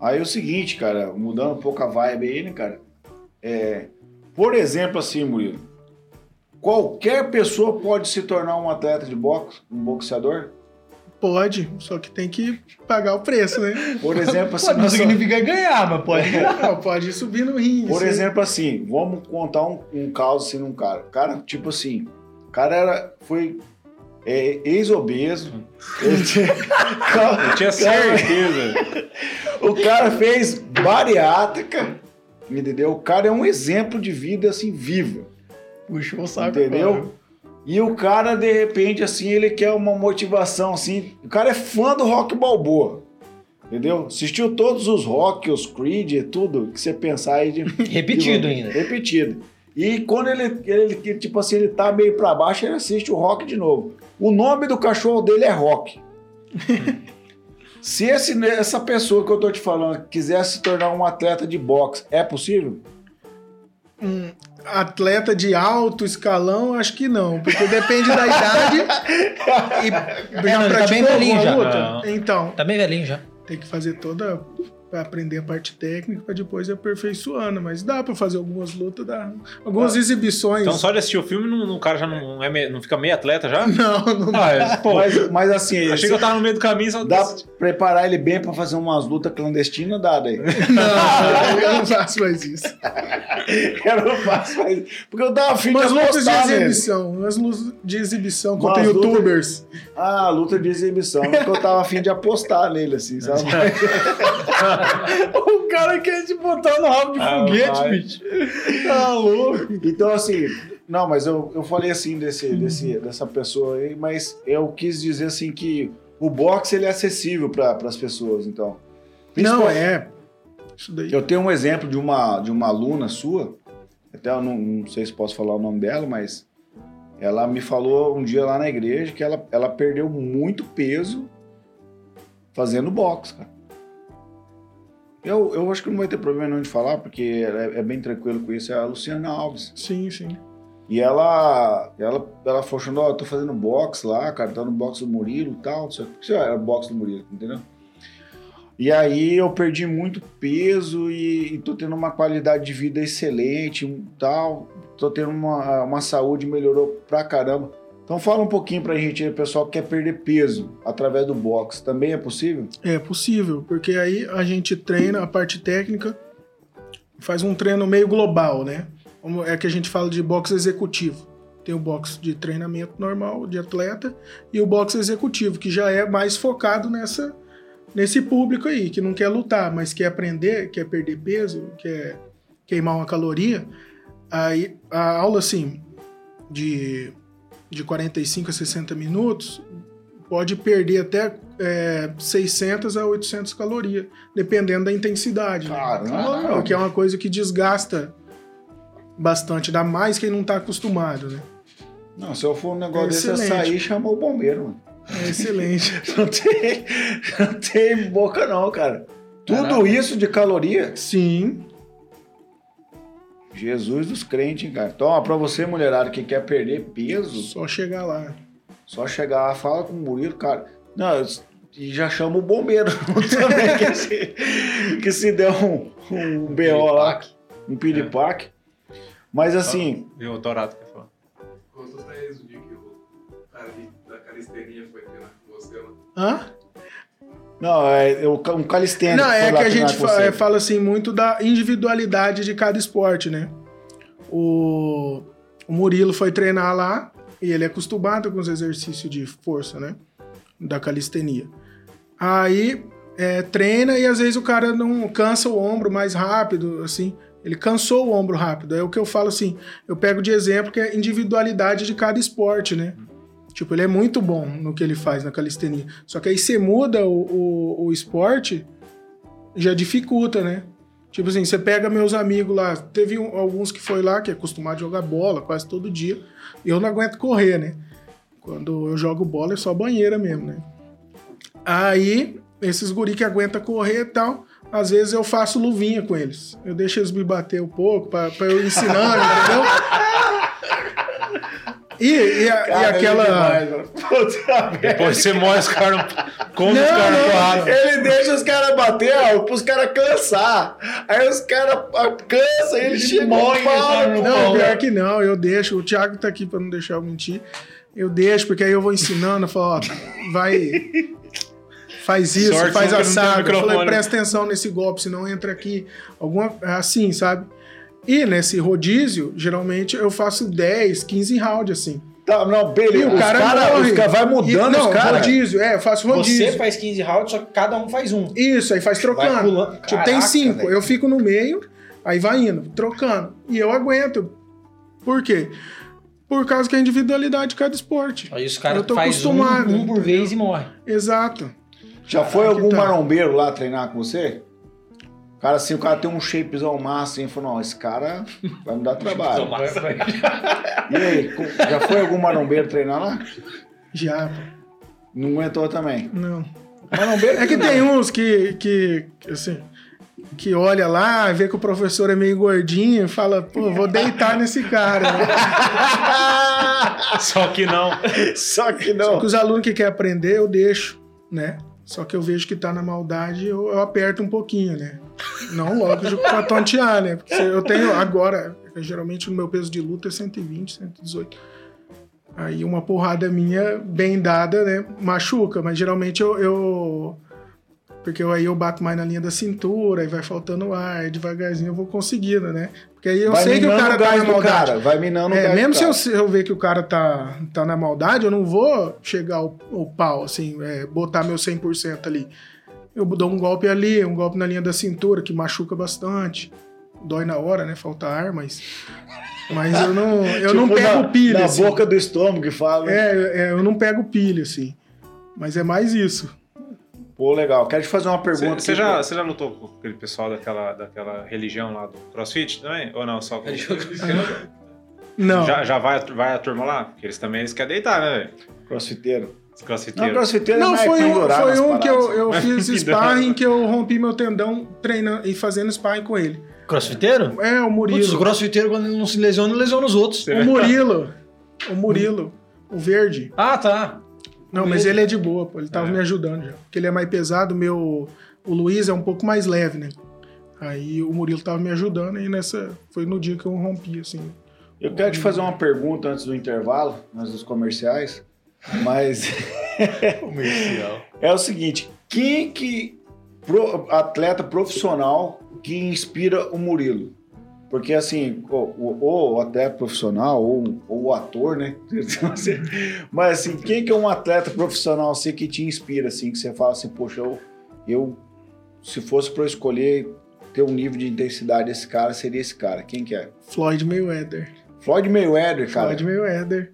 Aí é o seguinte, cara, mudando um pouco a vibe aí, né, cara? É, por exemplo, assim, Murilo, qualquer pessoa pode se tornar um atleta de boxe, um boxeador? Pode, só que tem que pagar o preço, né? Por exemplo, assim, Pode, não significa ganhar, mas pode ganhar. Não, pode subir no ringue. Por assim. exemplo, assim, vamos contar um, um caso assim num cara. Cara, tipo assim, o cara era, foi é, ex-obeso. Ele tinha- Eu tinha certeza. o cara fez bariátrica, entendeu? O cara é um exemplo de vida assim viva, Puxou o saco. entendeu? E o cara, de repente, assim, ele quer uma motivação, assim. O cara é fã do rock balboa. Entendeu? Assistiu todos os rock, os Creed, tudo que você pensar aí de, Repetido de- ainda. Repetido. E quando ele, ele, tipo assim, ele tá meio pra baixo, ele assiste o rock de novo. O nome do cachorro dele é Rock. Se esse, essa pessoa que eu tô te falando quiser se tornar um atleta de boxe, é possível? Hum, atleta de alto escalão, acho que não, porque depende da idade. E já não, ele tá bem praticou velhinho já. Então, Tá bem velhinho já. tem que fazer toda pra aprender a parte técnica pra depois ir aperfeiçoando, mas dá pra fazer algumas lutas, dá. Algumas exibições. Então só de assistir o filme, não, não- o cara já não, é não fica meio atleta já? Não, não dá. Ah, é, pô, Mas, mas assim, achei que eu tava no meio do caminho só dá pra preparar ele bem pra fazer umas lutas clandestinas, dá daí. Não, eu não faço mais isso. Eu não faço mais. Porque eu tava afim de Umas lutas de exibição, umas lutas de exibição Umas contra youtubers. Ah, luta de exibição. Porque eu tava afim de apostar nele, assim, sabe? O cara quer te botar no rabo de Ah, foguete, bicho. Tá louco. Então, assim, não, mas eu, eu falei assim desse, desse, dessa pessoa aí, mas eu quis dizer assim que o boxe ele é acessível para as pessoas, então. Não, é. Isso daí. Eu tenho um exemplo de uma, de uma aluna sua, até eu não, não sei se posso falar o nome dela, mas ela me falou um dia lá na igreja que ela, ela perdeu muito peso fazendo boxe, cara. Eu, eu acho que não vai ter problema não de falar, porque é, é bem tranquilo com isso, é a Luciana Alves. Sim, sim. E ela, ela, ela falou, ó, eu tô fazendo boxe lá, cara, tá no boxe do Murilo e tal, não sei o que. Era boxe do Murilo, entendeu? E aí eu perdi muito peso e, e tô tendo uma qualidade de vida excelente e tal. Tô tendo uma, uma saúde, melhorou pra caramba. Então fala um pouquinho pra gente pessoal que quer perder peso através do boxe. Também é possível? É possível, porque aí a gente treina a parte técnica, faz um treino meio global, né? É que a gente fala de boxe executivo. Tem o boxe de treinamento normal de atleta e o boxe executivo, que já é mais focado nessa nesse público aí, que não quer lutar, mas quer aprender, quer perder peso, quer queimar uma caloria. Aí a aula assim de de 45 a 60 minutos pode perder até é, 600 a 800 calorias, dependendo da intensidade. né? Caramba, meu. Porque é uma coisa que desgasta bastante, ainda mais quem não está acostumado, né? Não, se eu for um negócio É desse, eu excelente. sair, chamou o bombeiro, mano. É excelente. Não tem, não tem boca não, cara. Tudo isso de caloria? Sim, Jesus dos crentes, hein, cara. Então, ó, pra você, mulherada, que quer perder peso, só chegar lá. só chegar lá, fala com o Murilo, cara. Não, eu- e já chama o bombeiro também, que se, que se der um, um BO lá, um piripaque. Mas assim, Viu o Dourado que falar. Conta os 10 o dia que o cara ali da calistenia foi treinar com você lá. Hã? Não, é um calistênico. Não, é que a treinar gente com fa- você. é, fala assim muito da individualidade de cada esporte, né? O, o Murilo foi treinar lá e ele é acostumado com os exercícios de força, né? Da calistenia. Aí é, treina e às vezes o cara não cansa o ombro mais rápido, assim. Ele cansou o ombro rápido. É o que eu falo assim. Eu pego de exemplo que é individualidade de cada esporte, né? Tipo, ele é muito bom no que ele faz na calistenia. Só que aí você muda o, o, o esporte, já dificulta, né? Tipo assim, você pega meus amigos lá, teve um- alguns que foi lá, que é acostumado a jogar bola quase todo dia. Eu não aguento correr, né? Quando eu jogo bola é só banheira mesmo, né? Aí, esses guri que aguentam correr e tal, às vezes eu faço luvinha com eles. Eu deixo eles me bater um pouco pra, pra eu ir ensinando, entendeu? E, e, a- e Cara, aquela. ele é demais. Puta merda. Depois você morre os caras, come os caras não. porrada. Ele deixa os caras bater, ó, pros caras cansar. Aí os caras cansam, ele chega morre, e não, pior que não, eu deixo. O Thiago tá aqui pra não deixar eu mentir. Eu deixo, porque aí eu vou ensinando, eu falo, ó, vai. Faz isso, Sorte faz assado. Eu falei, presta atenção nesse golpe, senão entra aqui. Alguma. Assim, sabe? E nesse rodízio, geralmente eu faço 10, 15 rounds, assim. Tá, não, beleza. E o os cara cara, morre. os cara vai E- mudando não, os caras. rodízio, é, eu faço rodízio. Você faz 15 rounds, só que cada um faz um. Isso, aí faz trocando. pulando. Tipo, tem Caraca, cinco, velho. eu fico no meio, aí vai indo, trocando. E eu aguento. Por quê? Por causa que é a individualidade de cada esporte. Aí os caras fazem um, acostumado, um por vez e morre. Exato. Já foi Aqui algum tá. marombeiro lá treinar com você? O cara, assim, o cara tem um shapezão massa, assim, falou, não, esse cara vai me dar trabalho. E aí, já foi algum marombeiro treinar lá? Já, pô. Não aguentou também. não. Marombeiro É que tem uns que, que, assim, que olha lá, vê que o professor é meio gordinho e fala, pô, vou deitar nesse cara. né? Só que não. Só que Só não. que os alunos que querem aprender, eu deixo, né? Só que eu vejo que tá na maldade, eu, eu aperto um pouquinho, né? Não logo pra tontear, né? Porque eu tenho agora, geralmente o meu peso de luta é 120, 118. Aí uma porrada minha, bem dada, né? Machuca, mas geralmente eu. eu- porque aí eu bato mais na linha da cintura, aí vai faltando ar, devagarzinho eu vou conseguindo, né? Porque aí eu vai sei que o cara o tá na maldade. cara. Vai minando o É, gás mesmo se eu, eu ver que o cara tá, tá na maldade, eu não vou chegar o, o pau, assim, é, botar meu 100% ali. Eu dou um golpe ali, um golpe na linha da cintura, que machuca bastante. Dói na hora, né? Falta ar, mas. Mas eu não, eu não Tipo, pego na, pilha. Na assim. boca do estômago que fala. É, é, eu não pego pilha, assim. Mas é mais isso. Pô, legal. Quero te fazer uma pergunta. Você aqui, já, já lutou com aquele pessoal daquela, daquela religião lá do CrossFit também? Ou não? Só com... Não. Já, já vai, a- vai a turma lá? Porque eles também eles querem deitar, né, velho? Crossfiteiro. Os Não, crossfiteiro é Não, mais foi um, foi um que eu, eu fiz sparring que eu rompi meu tendão treinando e fazendo sparring com ele. Crossfiteiro? É, o Putz, o Murilo. crossfiteiro, quando ele não se lesiona, ele lesiona os outros. O Murilo. O Murilo. O verde. Ah, tá. Não, mas ele é de boa, pô. Ele tava É. me ajudando já. Porque ele é mais pesado, o meu. O Luiz é um pouco mais leve, né? Aí o Murilo tava me ajudando e nessa. Foi no dia que eu rompi, assim. Eu quero te fazer uma pergunta antes do intervalo, antes dos comerciais. Mas Comercial. é o seguinte: quem que. pro- atleta profissional que inspira o Murilo? Porque assim, o, o, o atleta profissional, ou, ou o ator, né? Mas assim, quem que é um atleta profissional assim, que te inspira, assim, que você fala assim, poxa, eu, eu se fosse para eu escolher ter um nível de intensidade desse cara, seria esse cara. Quem que é? Floyd Mayweather. Floyd Mayweather, cara. Floyd Mayweather.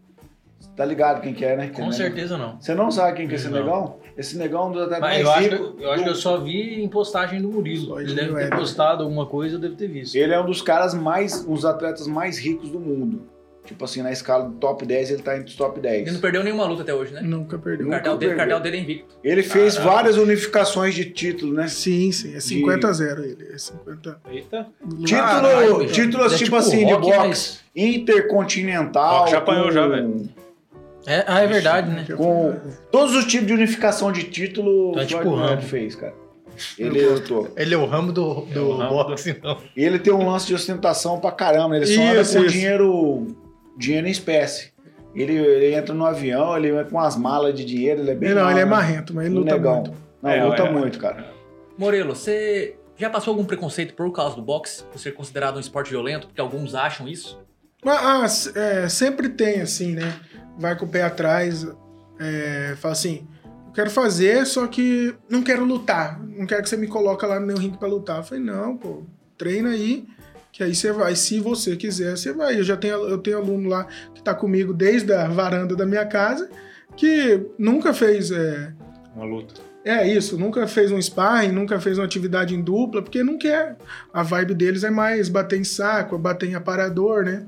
Tá ligado quem que é, né? Com certeza não. Você não sabe quem que é esse Não. negão? Esse negão é um dos atletas Mas mais eu acho, ricos que, eu acho do- que eu só vi em postagem do Murilo. Ele deve ter postado alguma coisa, eu devo ter visto. Ele é um dos caras mais. um dos atletas mais ricos do mundo. Tipo assim, na escala do top 10, ele tá entre os top 10. Ele não perdeu nenhuma luta até hoje, né? Nunca O perdeu. Nunca cartel, dele, o perdeu. cartel dele é invicto. Ele fez várias unificações de título, né? Sim, sim. É 50 a 0 ele. É 50. Eita. Título, Caralho, títulos é tipo, tipo assim, de rock, boxe. mas- Intercontinental. Rock já apanhou com- já, velho. É, ah, é verdade, né? Com todos os tipos de unificação de título, Tá o tipo Floyd Mayweather Rambo. fez, cara. Ele. Ele é o ramo do, do É o ramo do- boxe, não. E ele tem um lance de ostentação pra caramba. Ele só anda Isso, com isso. dinheiro, dinheiro em espécie. Ele, ele entra no avião, ele entra com umas malas de dinheiro, ele é bem Ele, não, ele é mal, né? marrento, mas ele luta negão. muito. Não, É, luta é. muito, cara. Morelo, você já passou algum preconceito por causa do boxe? Por ser considerado um esporte violento? Porque alguns acham isso? Mas, ah, s- é, sempre tem, assim, né? Vai com o pé atrás, é, fala assim, eu quero fazer, só que não quero lutar. Não quero que você me coloque lá no meu ringue pra lutar. Eu falei, não, pô, treina aí, que aí você vai. Se você quiser, você vai. Eu já tenho, eu tenho aluno lá que tá comigo desde a varanda da minha casa, que nunca fez... é, Uma luta. é isso, nunca fez um sparring, nunca fez uma atividade em dupla, porque não quer. A vibe deles é mais bater em saco, bater em aparador, né?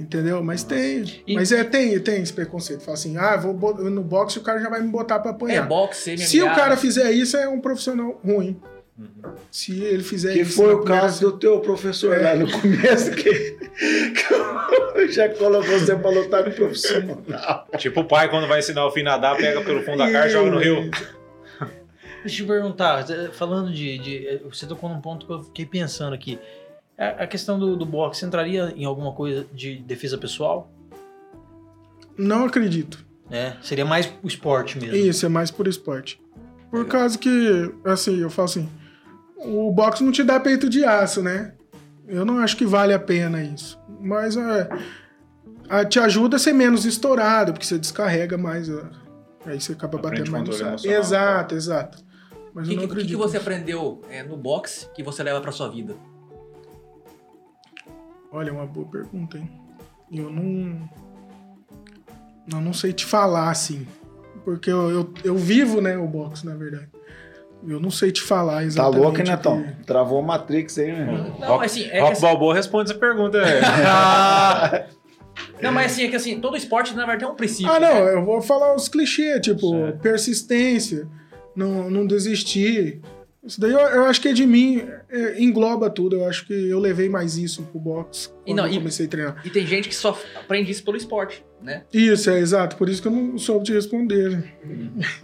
Entendeu? Mas tem. E- Mas é, tem, tem esse preconceito. Fala assim, ah, vou no boxe o cara já vai me botar pra É apanhar. boxe, MMA. Se o cara fizer isso, é um profissional ruim. Se ele fizer Que isso. foi na o caso do teu professor É. lá no começo, que, que já colocou você pra lutar com o profissional. Tipo o pai quando vai ensinar o filho a nadar, pega pelo fundo da cara e joga no rio. Deixa eu te perguntar, falando de, de- Você tocou num ponto que eu fiquei pensando aqui. A, a questão do, do boxe entraria em alguma coisa de defesa pessoal? Não acredito. né? Seria mais o esporte mesmo. Isso, é mais por esporte. Por causa que, assim, eu falo assim, o boxe não te dá peito de aço, né? Eu não acho que vale a pena isso. Mas é, a- te ajuda a ser menos estourado, porque você descarrega mais. ó. aí você acaba Aprende batendo mais no saco. emocional, Exato, exato. Mas O eu que, não que- que acredito. você aprendeu é, no boxe que você leva pra sua vida? Olha, é uma boa pergunta, hein? Eu não. Eu não sei te falar assim. Porque eu, eu, eu vivo, né, o boxe, na verdade. Eu não sei te falar Tá exatamente. louco, hein, o que-? Travou a Matrix aí, meu irmão. Não, Rock, assim, é Rock assim- Balboa responde essa pergunta, velho. Não, mas assim, é que assim, todo esporte, na verdade, tem um princípio. Ah, não, né? eu vou falar os clichês, tipo, Certo. persistência, não, não desistir, Isso daí eu, eu acho que é de mim, é, engloba tudo. Eu acho que eu levei mais isso pro box E quando não, eu e- comecei a treinar. E tem gente que só aprende isso pelo esporte, né? Isso, é exato. Por isso que eu não soube te responder. né?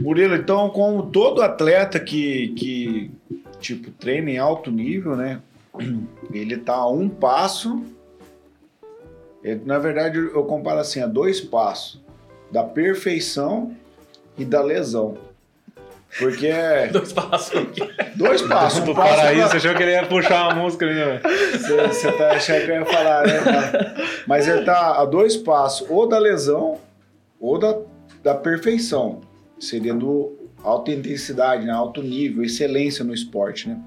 Murilo, então, como todo atleta que, que tipo, treina em alto nível, né? Ele tá a um passo. é, na verdade, eu comparo assim, a dois passos. Da perfeição e da lesão. Porque é Dois passos dois passos. Do Um passo paraíso, pra- você achou que ele ia puxar uma música ali, né? Você você tá achando que eu ia falar, né? Mas- Mas ele tá a dois passos, ou da lesão, ou da, da perfeição. Seria do alta intensidade, né? alto nível, excelência no esporte, né?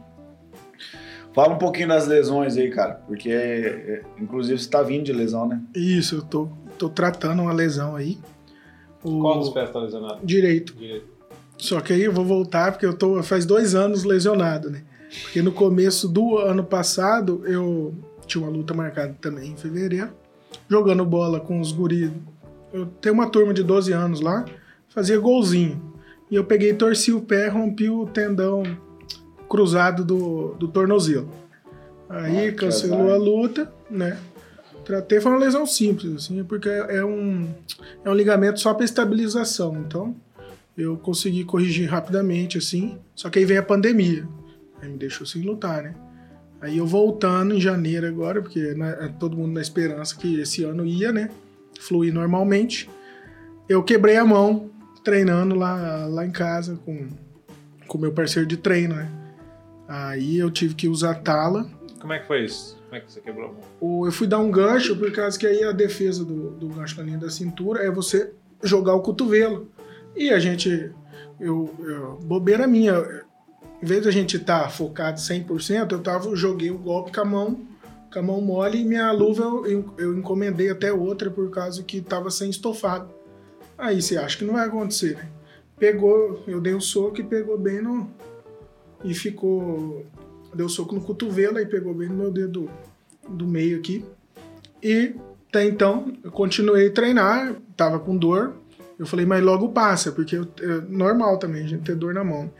Fala um pouquinho das lesões aí, cara, porque é, inclusive você tá vindo de lesão, né? Isso, eu tô, tô tratando uma lesão aí. O Qual dos pés tá lesionado? direito. Direito. Só que aí eu vou voltar porque eu tô faz dois anos lesionado, né? Porque no começo do ano passado eu tinha uma luta marcada também em fevereiro, jogando bola com os guris. Eu tenho uma turma de 12 anos lá, fazia golzinho. E eu peguei, torci o pé, rompi o tendão cruzado do, do tornozelo. Aí Ah, cancelou a luta, né? Tratei, foi uma lesão simples, assim, porque é um, é um ligamento só para estabilização. Então, eu consegui corrigir rapidamente, assim. Só que aí veio a pandemia. Aí me deixou sem lutar, né? Aí eu voltando em janeiro agora, porque na- é todo mundo na esperança que esse ano ia, né? Fluir normalmente. Eu quebrei a mão treinando lá, lá em casa com com meu parceiro de treino, né? Aí eu tive que usar tala. Como é que foi isso? Como é que você quebrou a mão? Eu fui dar um gancho, por causa que aí a defesa do, do gancho na linha da cintura é você jogar o cotovelo. E a gente, eu, eu bobeira minha, em vez da gente estar focado 100%, eu tava, joguei o golpe com a mão, com a mão mole e minha luva eu, eu encomendei até outra por causa que tava sem estofado. Aí você acha que não vai acontecer, né? Pegou, eu dei um soco e pegou bem no. E ficou. Deu soco no cotovelo e pegou bem no meu dedo do meio aqui. E até então eu continuei a treinar, tava com dor. Eu falei, mas logo passa, porque eu, é normal também a gente ter dor na mão.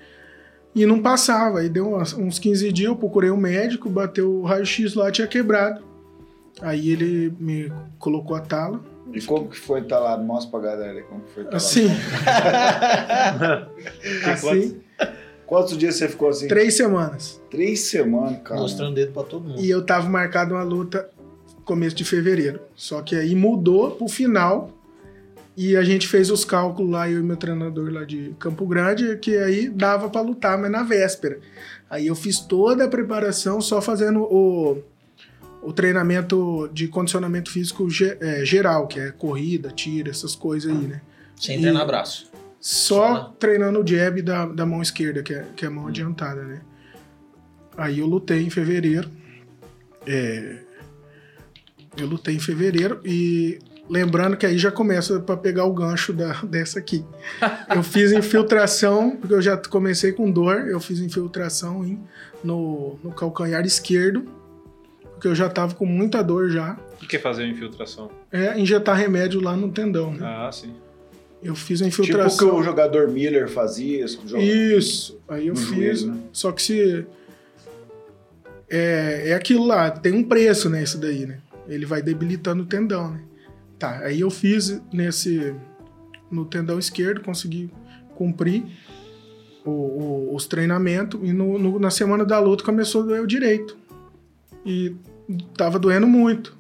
E não passava. Aí deu umas- uns 15 dias, eu procurei um médico, bateu o raio-x lá, tinha quebrado. Aí ele me colocou a tala. E como que foi tá lá? Mostra pra galera como que foi tá lá. Assim. assim, Quantos dias você ficou assim? três semanas. Três semanas, cara. Mostrando dedo pra todo mundo. E eu tava marcado uma luta começo de fevereiro. Só que aí mudou pro final. E a gente fez os cálculos lá, eu e meu treinador lá de Campo Grande, que aí dava pra lutar, mas na véspera. Aí eu fiz toda a preparação só fazendo o, o treinamento de condicionamento físico ge- é, geral, que é corrida, tiro, essas coisas aí, né? Sem E- treinar braço. Só Só, treinando o jab da, da mão esquerda, que é, que é a mão adiantada, né? Aí eu lutei em fevereiro. É, eu lutei em fevereiro e lembrando que aí já começa para pegar o gancho da, dessa aqui. Eu fiz infiltração, porque eu já comecei com dor, eu fiz infiltração em, no, no calcanhar esquerdo, porque eu já tava com muita dor já. O que é fazer infiltração? É injetar remédio lá no tendão, né? Ah, sim. Eu fiz a Tipo o que infiltração. o jogador Miller fazia. jogo- Isso, aí eu No fiz. joelho, né? Só que se. É, é aquilo lá, tem um preço, né? Isso daí, né? Ele vai debilitando o tendão, né? Tá, aí eu fiz nesse. No tendão esquerdo, consegui cumprir o- o- os treinamentos. E no- no- na semana da luta começou a doer o direito. E tava doendo muito.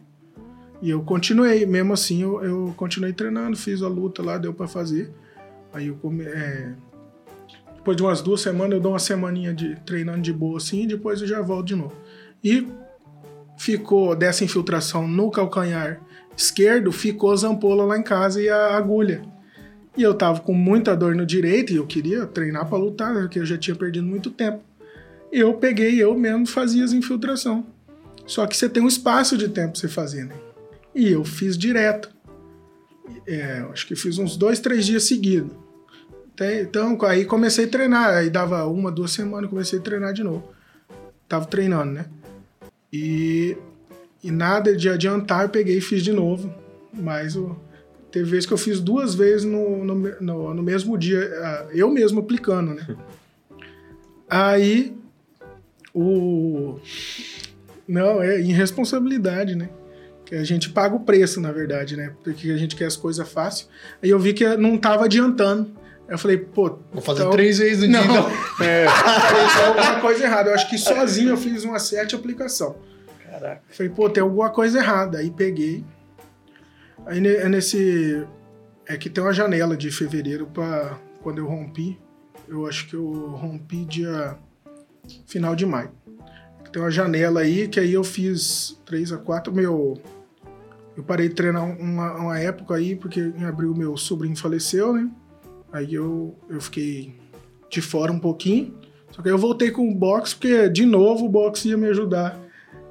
E eu continuei, mesmo assim eu, eu continuei treinando, fiz a luta lá, deu pra fazer. Aí eu come, é, depois de umas duas semanas, eu dou uma semaninha de treinando de boa assim, e depois eu já volto de novo. E ficou dessa infiltração no calcanhar esquerdo, ficou as ampolas lá em casa e a agulha. E eu tava com muita dor no direito e eu queria treinar pra lutar, porque eu já tinha perdido muito tempo. Eu peguei, eu mesmo fazia as infiltração. Só que você tem um espaço de tempo pra você fazer, né? E eu fiz direto. É, acho que fiz uns dois, três dias seguidos. Então, aí comecei a treinar. Aí dava uma, duas semanas, comecei a treinar de novo. Tava treinando, né? E, e nada de adiantar, eu peguei e fiz de novo. Mas o, teve vezes que eu fiz duas vezes no, no, no- no mesmo dia, ah, eu mesmo aplicando, né? Aí, o. Não, é irresponsabilidade, né? Que a gente paga o preço, na verdade, né? Porque a gente quer as coisas fácil. Aí eu vi que não tava adiantando. Eu falei, pô. Vou fazer então- três vezes no Não, dia. então. é, tem alguma coisa errada. Eu acho que sozinho eu fiz umas sete aplicação. Caraca. Falei, pô, tem alguma coisa errada. Aí peguei. Aí é nesse. É que tem uma janela de fevereiro pra quando eu rompi. Eu acho que eu rompi dia. Final de maio. Tem uma janela aí que aí eu fiz 3 a 4 meu. Eu parei de treinar uma, uma época aí, porque em abril meu sobrinho faleceu, né? Aí eu, eu fiquei de fora um pouquinho. Só que aí eu voltei com o boxe, porque de novo o boxe ia me ajudar.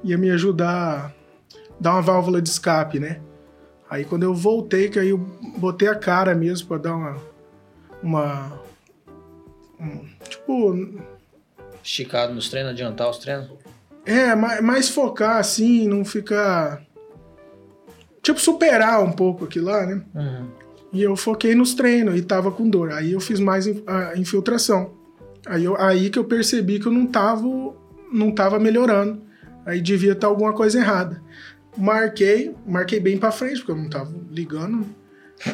Ia me ajudar a dar uma válvula de escape, né? Aí quando eu voltei, que aí eu botei a cara mesmo pra dar uma. Uma. um- tipo, Esticado nos treinos, adiantar os treinos. é, mais, mais focar assim, não ficar. Tipo, superar um pouco aquilo lá, né? Uhum. E eu foquei nos treinos e tava com dor. Aí eu fiz mais a infiltração. Aí, eu- aí que eu percebi que eu não tava, não tava melhorando. Aí devia estar alguma coisa errada. Marquei, marquei bem pra frente, porque eu não tava ligando.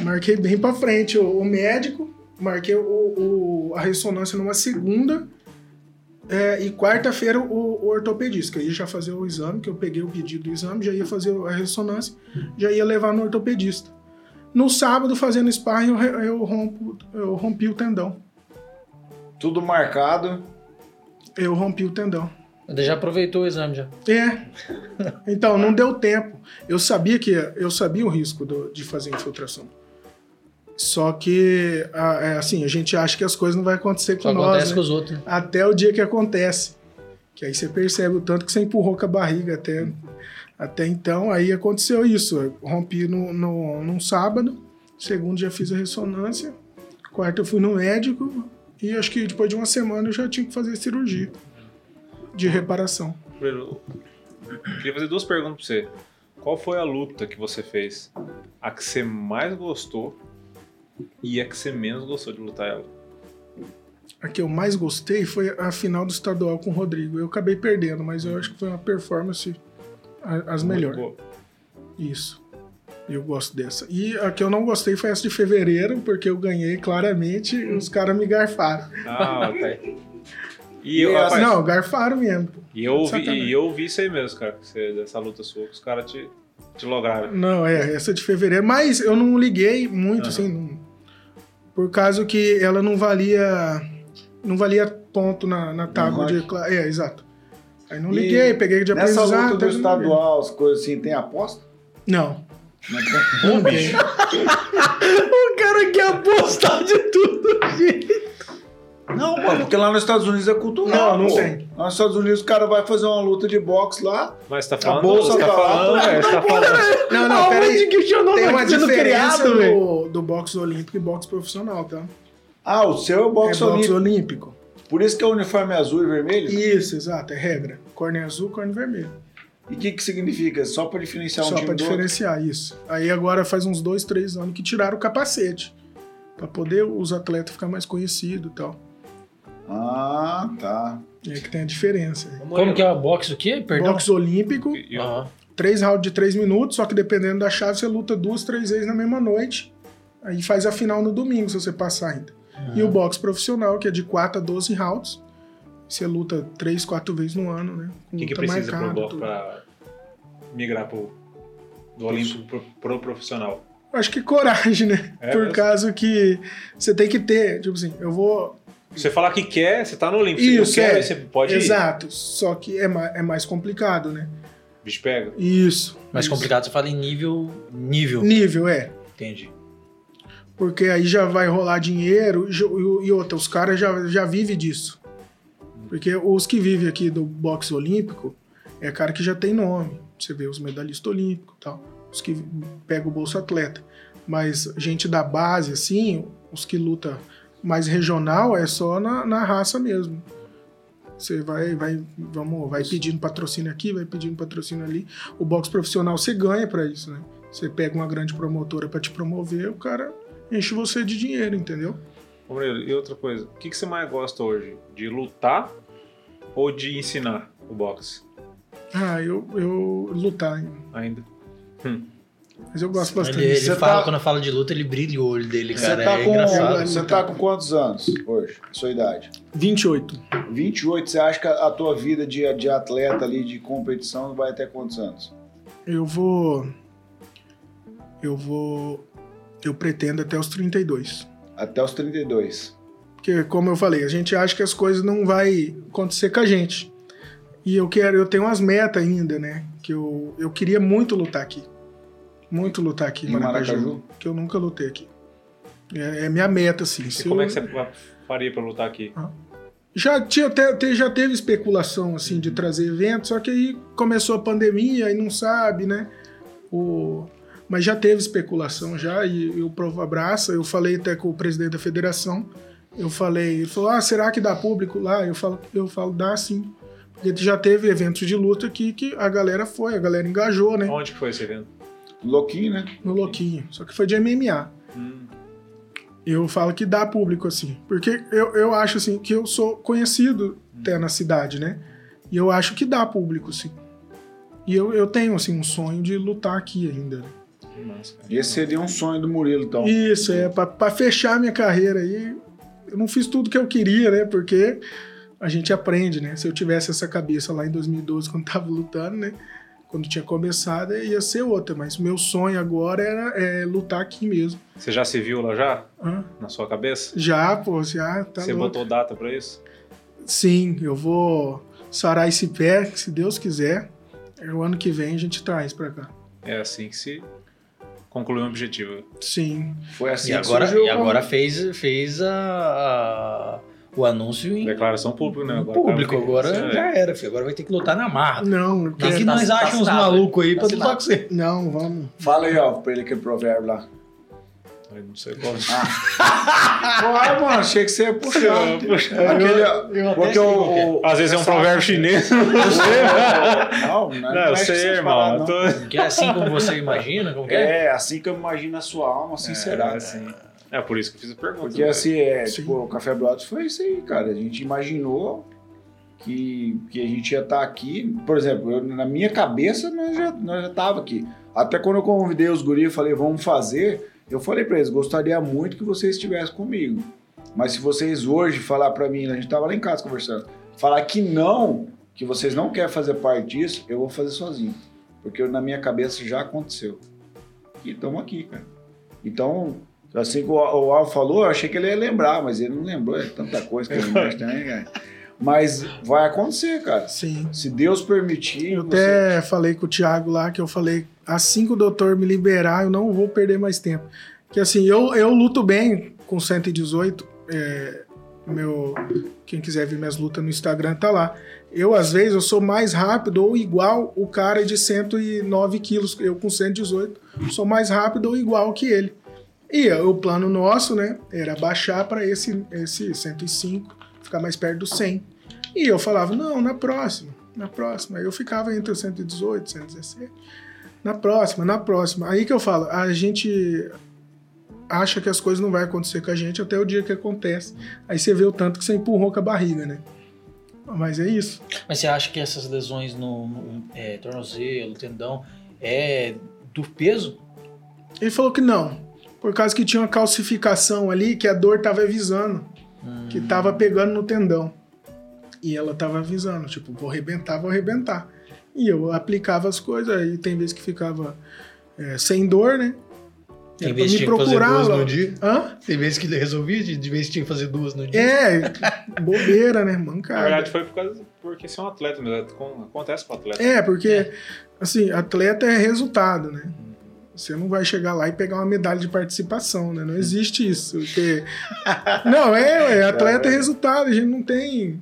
Marquei bem pra frente o, o médico, marquei o, o- a ressonância numa segunda. é, e quarta-feira o, o ortopedista, que eu ia já fazer o exame, que eu peguei o pedido do exame, já ia fazer a ressonância, já ia levar no ortopedista. No sábado, fazendo sparring, eu, eu, rompo, eu rompi o tendão. Tudo marcado. Eu rompi o tendão. Ele já aproveitou o exame já. É. Então, não deu tempo. Eu sabia que eu sabia o risco do- de fazer infiltração. Só que, a- é, assim, a gente acha que as coisas não vão acontecer com Só nós, acontece né? com os outros. né? Até o dia que acontece. Que aí você percebe o tanto que você empurrou com a barriga até, até então. Aí aconteceu isso. Eu rompi no, no, num sábado. Segundo já fiz a ressonância. Quarto eu fui no médico. E acho que depois de uma semana eu já tinha que fazer cirurgia de reparação. Queria fazer duas perguntas pra você. Qual foi a luta que você fez? A que você mais gostou e a que você menos gostou de lutar ela? A que eu mais gostei foi a final do estadual com o Rodrigo. Eu acabei perdendo, mas eu acho que foi uma performance as melhores. Isso. Eu gosto dessa. E a que eu não gostei foi essa de fevereiro, porque eu ganhei claramente e os caras me garfaram. Ah, tá. E eu, E rapaz, não, garfaram mesmo. e eu ouvi, Sacanagem. e eu ouvi isso aí mesmo, cara. que você- dessa luta sua, que os caras te, te lograram. Não, é, essa de fevereiro. Mas eu não liguei muito, Aham. assim, não- por causa que ela não valia. Não valia ponto na, na tábua de. É, exato. Aí não E liguei, peguei de Nessa aprendizado. luta do estadual, as coisas assim, tem aposta? Não. Tem? Não tem. O cara quer apostar de tudo, gente. Não, mano, porque lá nos Estados Unidos é cultural. Não, não tem. Lá nos Estados Unidos o cara vai fazer uma luta de boxe lá. Mas você tá falando, bolsa você tá tá falando, velho, você tá falando. Não, não, peraí. Tem uma sendo diferença criado, velho. do, do boxe olímpico e boxe profissional, tá? Ah, o seu é É boxe boxe olímpico. olímpico. Por isso que é o uniforme azul e vermelho? Isso, exato, é regra. Corne azul, corne vermelho. E o que, que significa? Só pra diferenciar um Só time pra do outro? diferenciar isso. Aí agora faz uns dois, três anos que tiraram o capacete. Pra poder os atletas ficar mais conhecidos e tal. Ah, tá. E aí que tem a diferença. Como que é o boxe o quê? Perdão? Boxe olímpico, Aham. três rounds de três minutos, só que dependendo da chave, você luta duas, três vezes na mesma noite. Aí faz a final no domingo, se você passar ainda. E o boxe profissional, que é de 4 a 12 rounds. Você luta três, quatro vezes no ano, né? O que, que precisa pro, marcada, bo- tudo. pra migrar pro, do olímpico pro, pro profissional? Acho que coragem, né? É Por mesmo? causa que você tem que ter, tipo assim, eu vou. Você falar que quer, você tá no olímpico. Isso, você quer, é. você pode ir. Exato. Só que é mais, é mais complicado, né? Bicho pega. Isso. Mais isso. complicado, você fala em nível. Nível. Nível, é. Entendi. Porque aí já vai rolar dinheiro e, e outra, os caras já, já vivem disso. Porque os que vivem aqui do boxe olímpico é cara que já tem nome. Você vê os medalhistas olímpicos e tal. Os que pegam o bolso atleta. Mas gente da base, assim, os que luta mais regional é só na, na raça mesmo. Você vai, vai, vamos, vai pedindo patrocínio aqui, vai pedindo patrocínio ali. O boxe profissional você ganha pra isso, né? Você pega uma grande promotora pra te promover, o cara enche você de dinheiro, entendeu? Ô, Murilo, e outra coisa, o que, que você mais gosta hoje? De lutar ou de ensinar o boxe? Ah, eu, eu lutar, Ainda. Mas eu gosto bastante. Ele, ele Você fala, tá- quando fala de luta, ele brilha o olho dele, Você cara. tá, é com, engraçado. você tá com quantos anos hoje? Sua idade? 28. 28, você acha que a a tua vida de, de atleta ali, de competição, vai até quantos anos? Eu vou. Eu vou. Eu pretendo até os 32. Até os 32. Porque, como eu falei, a gente acha que as coisas não vai acontecer com a gente. E eu quero, eu tenho umas metas ainda, né? Que eu, eu queria muito lutar aqui. Muito lutar aqui em Maracaju. Maracaju? Que eu nunca lutei aqui. É, é minha meta, assim. E como eu- é que você faria pra lutar aqui? Já, tinha, até, já teve especulação assim de trazer evento, só que aí começou a pandemia e não sabe, né? O, mas já teve especulação já e, e o Provo abraça. Eu falei até com o presidente da federação. Eu falei, ele falou: "Ah, será que dá público lá?" Eu falo, eu falo, dá sim. Porque já teve eventos de luta aqui que a galera foi, a galera engajou, né? Onde que foi esse evento? Louquinho, né? No Louquinho. Só que foi de MMA. Hum, Eu falo que dá público, assim. Porque eu, eu acho, assim, que eu sou conhecido até na cidade, né? E eu acho que dá público, sim. E eu, eu tenho, assim, um sonho de lutar aqui ainda. né? que massa, cara. Esse seria um sonho do Murilo, então. Isso, é, pra, pra fechar minha carreira aí. Eu não fiz tudo que eu queria, né? Porque a gente aprende, né? Se eu tivesse essa cabeça lá em 2012, quando tava lutando, né? Quando tinha começado, ia ser outra. Mas meu sonho agora era é, lutar aqui mesmo. Você já se viu lá já? Hã? Na sua cabeça? Já, pô, já tá você louco. botou data pra isso? Sim, eu vou sarar esse pé, se Deus quiser. O ano que vem a gente traz pra cá. É assim que se conclui um objetivo. Sim. Foi assim E que agora, e agora fez, fez a- o anúncio em Declaração pública, né? Agora público. Agora é. já era, filho. Agora vai ter que lutar na marra. Não, eu Aqui quero- tá- nós tá achamos uns assinado, malucos aí tá pra lutar com você. Não, vamos. Fala aí, ó, pra ele aquele provérbio lá. Eu Não sei qual. Ué, mano, achei que você ia puxar. Aquele, ó, eu até porque o, que é. o- Às vezes é um provérbio chinês. Não, não, Não, é eu que sei, irmão. paradas, eu não. tô- Que é assim como você imagina? Como que é? É, assim que eu imagino a sua alma, assim será. É, assim. É por isso que eu fiz a pergunta. Porque né? assim, é, Sim. tipo, o Café Brothers foi isso aí, cara. A gente imaginou que, que a gente ia estar aqui. Por exemplo, eu- na minha cabeça nós já, nós já tava aqui. Até quando eu convidei os guris e falei, vamos fazer, eu falei pra eles, gostaria muito que vocês estivessem comigo. Mas se vocês hoje falar pra mim, a gente tava lá em casa conversando, falar que não, que vocês não querem fazer parte disso, eu vou fazer sozinho. Porque na minha cabeça já aconteceu. E estamos aqui, cara. Então, assim que o, o Al falou, eu achei que ele ia lembrar, mas ele não lembrou, é tanta coisa que ele lembra também, cara. Mas vai acontecer, cara. Sim. Se Deus permitir, Eu você- até falei com o Thiago lá, que eu falei, assim que o doutor me liberar, eu não vou perder mais tempo. Que assim, eu, eu luto bem com 118. é, meu, quem quiser ver minhas lutas no Instagram tá lá. Eu, às vezes, eu sou mais rápido ou igual o cara de 109 quilos, eu com 118, sou mais rápido ou igual que ele. E o plano nosso, né, era baixar para esse, esse 105, ficar mais perto do 100. E eu falava, não, na próxima, na próxima. Aí eu ficava entre o 118, 117. Na próxima, na próxima. Aí que eu falo, a gente acha que as coisas não vão acontecer com a gente até o dia que acontece. Aí você vê o tanto que você empurrou com a barriga, né? Mas é isso. Mas você acha que essas lesões no, no, é, tornozelo, tendão, é do peso? Ele falou que não. Por causa que tinha uma calcificação ali que a dor tava avisando. Que tava pegando no tendão. E ela tava avisando, tipo, vou arrebentar, vou arrebentar. E eu aplicava as coisas, aí tem vezes que ficava é, sem dor, né? Tem vezes que tinha que fazer duas no dia? Hã? Tem vezes que resolvia, de, vez tinha que fazer duas no dia. É, bobeira, né? Na Mancada. verdade foi por causa porque você é um atleta, né? Com- Acontece com o atleta. É, porque, assim, atleta é resultado, né? Você não vai chegar lá e pegar uma medalha de participação, né? Não existe isso. Porque... Não, é, é atleta é resultado, a gente não tem.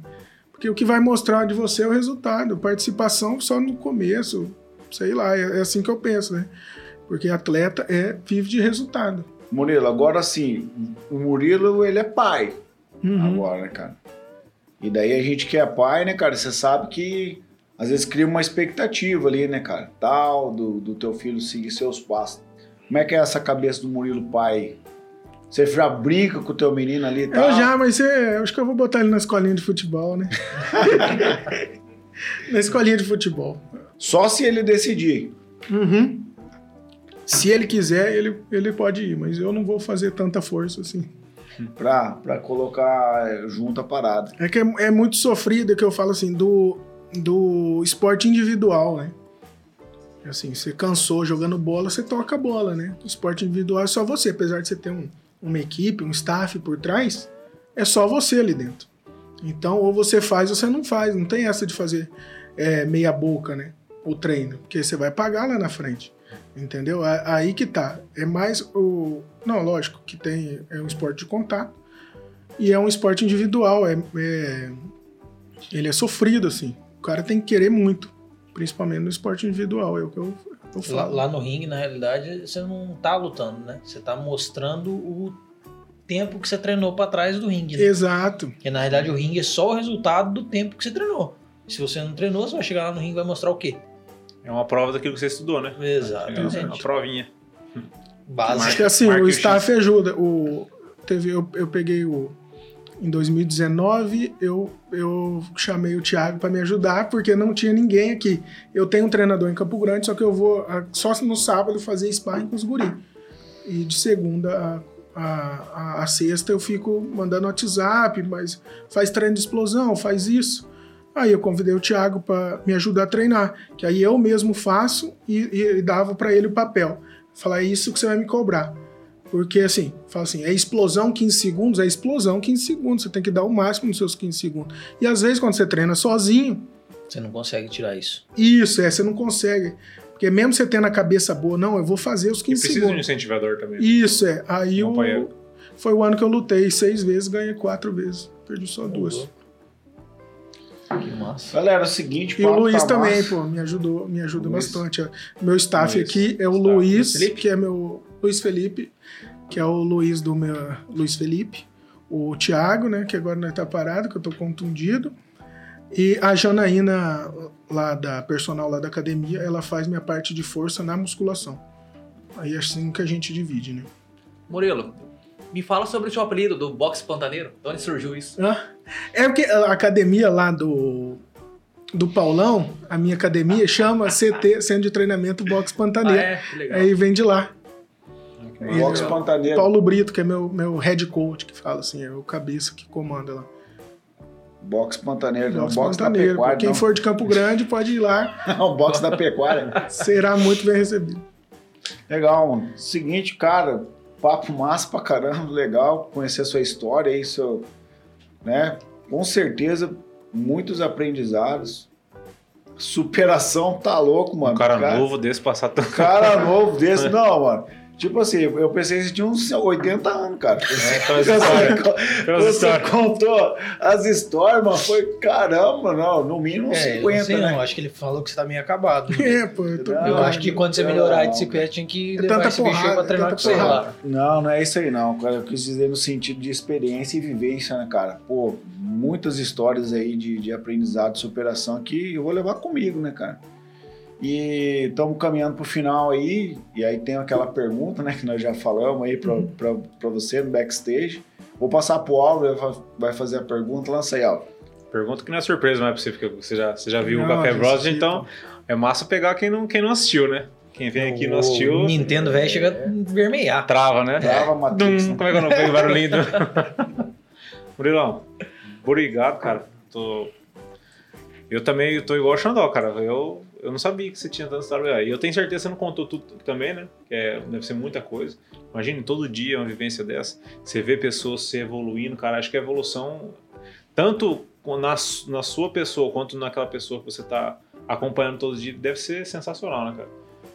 Porque o que vai mostrar de você é o resultado. Participação só no começo. Sei lá, é, é assim que eu penso, né? Porque atleta é vive de resultado. Murilo, agora sim, o Murilo, ele é pai Uhum. agora, né, cara? E daí a gente que é pai, né, cara, você sabe que às vezes cria uma expectativa ali, né, cara? Tal, do, do teu filho seguir seus passos. Como é que é essa cabeça do Murilo pai? Você já brinca com o teu menino ali e tal? Eu já, mas é, eu acho que eu vou botar ele na escolinha de futebol, né? na escolinha de futebol. Só se ele decidir. Uhum. Se ele quiser, ele, ele pode ir, mas eu não vou fazer tanta força assim. Pra, pra colocar junto a parada. É que é, é muito sofrido que eu falo assim, do, do esporte individual, né? Assim, você cansou jogando bola, você toca a bola, né? O esporte individual é só você, apesar de você ter um, uma equipe, um staff por trás, é só você ali dentro. Então, ou você faz ou você não faz. Não tem essa de fazer é, meia boca, né? O treino, porque você vai pagar lá na frente. Entendeu? Aí que tá. É mais o. Não, lógico que tem. É um esporte de contato. E é um esporte individual. É, é- ele é sofrido, assim. O cara tem que querer muito. Principalmente no esporte individual. É o que eu, eu Lá, falo. lá no ringue, na realidade, você não tá lutando, né? Você tá mostrando o tempo que você treinou pra trás do ringue. Né? Exato. Porque na realidade o ringue é só o resultado do tempo que você treinou. Se você não treinou, você vai chegar lá no ringue e vai mostrar o quê? É uma prova daquilo que você estudou, né? É uma Exatamente. provinha. Básico. Acho que assim, Marque o o staff ajuda. O, teve, eu, eu peguei o. Em 2019, eu, eu chamei o Thiago para me ajudar, porque não tinha ninguém aqui. Eu tenho um treinador em Campo Grande, só que eu vou ah, só no sábado fazer sparring com os guri. E de segunda a, a, a- sexta eu fico mandando WhatsApp, mas faz treino de explosão, faz isso. Aí eu convidei o Thiago para me ajudar a treinar, que aí eu mesmo faço e, e dava para ele o papel. Falar, é isso que você vai me cobrar. Porque assim, fala assim, é explosão 15 segundos, é explosão 15 segundos. Você tem que dar o máximo nos seus 15 segundos. E às vezes, quando você treina sozinho, Você não consegue tirar isso. isso, é, você não consegue. Porque mesmo você tendo a cabeça boa, não, eu vou fazer os E 15 precisa de um segundos. incentivador também. Isso, é. Aí o, Companheiro. foi o ano que eu lutei seis vezes, ganhei quatro vezes. Perdi só duas. Que massa. Galera, é o seguinte, E o papo Luiz tá também, massa. pô, me ajudou, me ajuda Luiz. bastante. Meu staff Luiz. aqui é o Staff. Luiz, Luiz Felipe? que é meu Luiz Felipe, que é o Luiz do meu Luiz Felipe, o Thiago, né, que agora não tá parado, que eu tô contundido. E a Janaína lá da personal lá da academia, ela faz minha parte de força na musculação. Aí é assim que a gente divide, né? Murilo, me fala sobre o seu apelido do boxe pantaneiro. De onde surgiu isso? É porque a academia lá do do Paulão, a minha academia chama CT, Centro de Treinamento Boxe Ah, Pantaneiro. é? Que legal. Aí vem de lá. Box Ele- Pantaneiro. Paulo Brito, que é meu, meu head coach, que fala assim, é o cabeça que comanda lá. Box Pantaneiro, não. Boxe Box da Pantaneiro. Pecuária. Quem não. for de Campo Grande pode ir lá, Não, box da Pecuária. será muito bem recebido. Legal, mano. Seguinte, cara, papo massa pra caramba, legal conhecer a sua história aí, seu, né? Com certeza, muitos aprendizados. Superação tá louco, mano. Um cara novo desse passar tão. Cara novo desse, não, mano. Tipo assim, eu pensei que você tinha uns 80 anos, cara. É, pelas histórias. Pelas Você histórias. contou as histórias, mano. Foi caramba, não. No mínimo uns É, eu 50, não sei né? não, acho que ele falou que você tá meio acabado. É, pô, eu tô Não, Eu acho que quando você melhorar de CPS tinha que É levar tanta esse bicho pra treinar é com tanta você lá. Não, não é isso aí não, cara. Eu quis dizer no sentido de experiência e vivência, né, cara? Pô, muitas histórias aí de, de aprendizado, de superação que eu vou levar comigo, né, cara? E estamos caminhando pro final aí, e aí tem aquela pergunta, né, que nós já falamos aí pra, pra, pra você no backstage. Vou passar pro Álvaro, ele vai- fazer a pergunta, lança aí, Álvaro. Pergunta que não é surpresa, não é possível, porque você já, você já viu o Não, Café já Bros, assisti, então é massa pegar quem não, quem não assistiu, né? Quem vem aqui e não assistiu, O Nintendo velho chega a vermelhar. trava, né? Trava, Matrix. Dum, né? como é que eu não pego o barulhinho? do- Murilão, obrigado, cara. Tô... Eu também tô igual o Xandó, cara. Eu, eu não sabia que você tinha tanta história aí. Eu tenho certeza que você não contou tudo também, né? Que é, deve ser muita coisa. Imagine todo dia uma vivência dessa. Você vê pessoas se evoluindo, cara. Acho que a evolução, tanto na, na sua pessoa quanto naquela pessoa que você tá acompanhando todos os dias, deve ser sensacional, né, cara?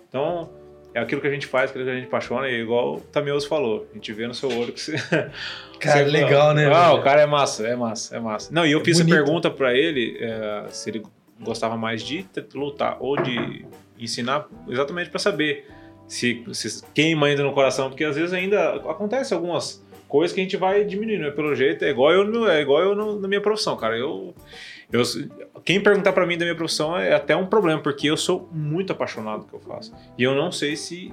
Então, é aquilo que a gente faz, aquilo que a gente apaixona, e igual o Tamioso falou, a gente vê no seu olho que você. Cara, você- legal, né? Ah, velho? o cara é massa, é massa, é massa. Não, e eu É fiz bonito. a pergunta pra ele é, se ele gostava mais de lutar ou de ensinar, exatamente pra saber se, se queima ainda no coração, porque às vezes ainda acontece algumas coisas que a gente vai diminuindo, né? Pelo jeito, é igual eu, é igual eu no- na minha profissão, cara. Eu, eu, quem perguntar pra mim da minha profissão é até um problema, porque eu sou muito apaixonado do que eu faço. E eu não sei se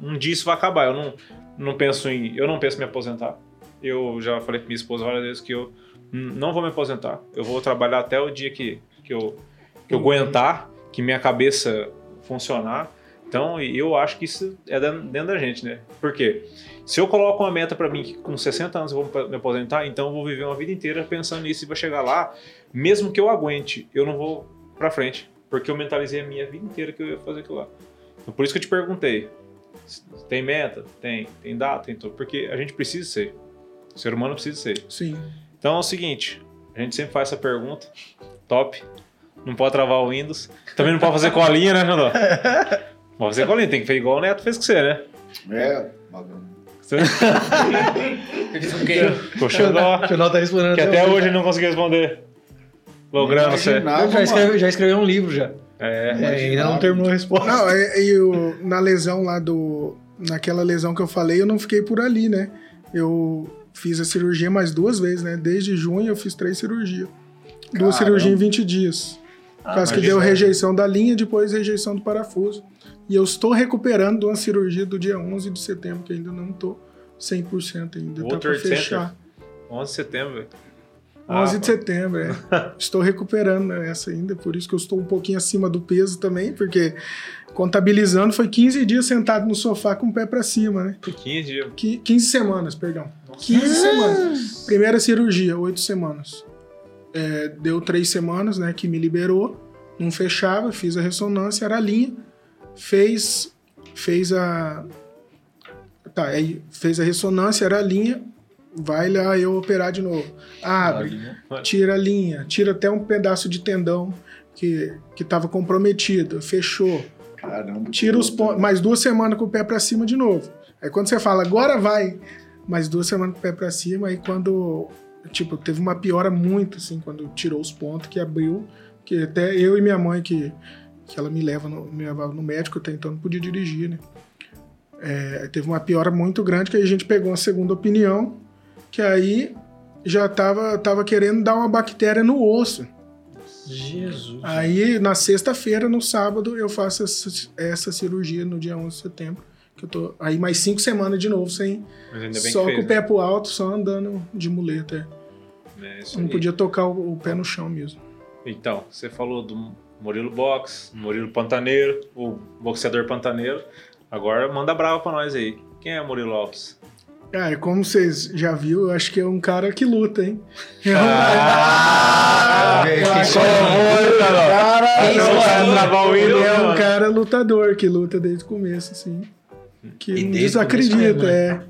um dia isso vai acabar. Eu não, não penso em. Eu não penso em me aposentar. Eu já falei pra minha esposa várias vezes que eu não vou me aposentar. Eu vou trabalhar até o dia que, que, eu, que eu aguentar, que minha cabeça funcionar. Então, eu acho que isso é dentro da gente, né? Por quê? Se eu coloco uma meta pra mim que com 60 anos eu vou me aposentar, então eu vou viver uma vida inteira pensando nisso e vou chegar lá, mesmo que eu aguente, eu não vou pra frente, porque eu mentalizei a minha vida inteira que eu ia fazer aquilo lá. Então, por isso que eu te perguntei, tem meta? Tem. Tem data? Tem tudo. Porque a gente precisa ser. O ser humano precisa ser. Sim. Então é o seguinte, a gente sempre faz essa pergunta, top, não pode travar o Windows, também não pode fazer colinha, né, Xandó? Não pode fazer colinha, tem que fazer igual o Neto fez com você, né? É, bagulho. Você Eles não querem. com o Xandó, O Xandó tá respondendo que até hoje ele não conseguiu responder. Logrando você. Já escreveu, mano. já escreveu um livro já. É, É, ainda não terminou a resposta. Não, e, e o- na lesão lá do. Naquela lesão que eu falei, eu não fiquei por ali, né? Eu fiz a cirurgia mais duas vezes, né? Desde junho eu fiz três cirurgias. Duas cirurgias em 20 dias. Por causa que deu rejeição da linha, depois rejeição do parafuso. E eu estou recuperando de uma cirurgia do dia 11 de setembro, que ainda não estou 100% ainda. Tá Trade Center? fechar. 11 de setembro, velho. 11 Ah, de setembro, é. estou recuperando essa ainda, por isso que eu estou um pouquinho acima do peso também, porque contabilizando foi 15 dias sentado no sofá com o pé pra cima, né? 15 dias. Qui- 15 semanas, perdão. 15 semanas. Primeira cirurgia, 8 semanas. É, deu 3 semanas, né, que me liberou, não fechava, fiz a ressonância, era a linha, fez, fez a... Tá, aí fez a ressonância, era a linha, vai lá eu operar de novo. Abre, tira a linha, tira até um pedaço de tendão que, que tava comprometido, fechou. Caramba. Tira os pontos, mais duas semanas com o pé pra cima de novo. Aí quando você fala, agora vai, mais duas semanas com o pé pra cima, aí quando, tipo, teve uma piora muito, assim, quando tirou os pontos, que abriu, que até eu e minha mãe, que, que ela me, leva no, me levava no médico, até então não podia dirigir, né? É, teve uma piora muito grande, que aí a gente pegou uma segunda opinião, que aí já tava, tava querendo dar uma bactéria no osso. Jesus. Aí, na sexta-feira, no sábado, eu faço essa, essa cirurgia no dia 11 de setembro. Que eu tô aí mais cinco semanas de novo, sem Mas ainda bem só que com fez, o pé pro alto, só andando de muleta. né? É isso Não aí. podia tocar o, o pé no chão mesmo. Então, você falou do Murilo Box, Murilo Pantaneiro, o boxeador pantaneiro. Agora manda brava pra nós aí. Quem é Murilo Alves? Cara, como vocês já viram, eu acho que é um cara que luta, hein? Ah, eu que Cara, é um cara lutador, que luta desde o começo, assim. Que E desacredita, é.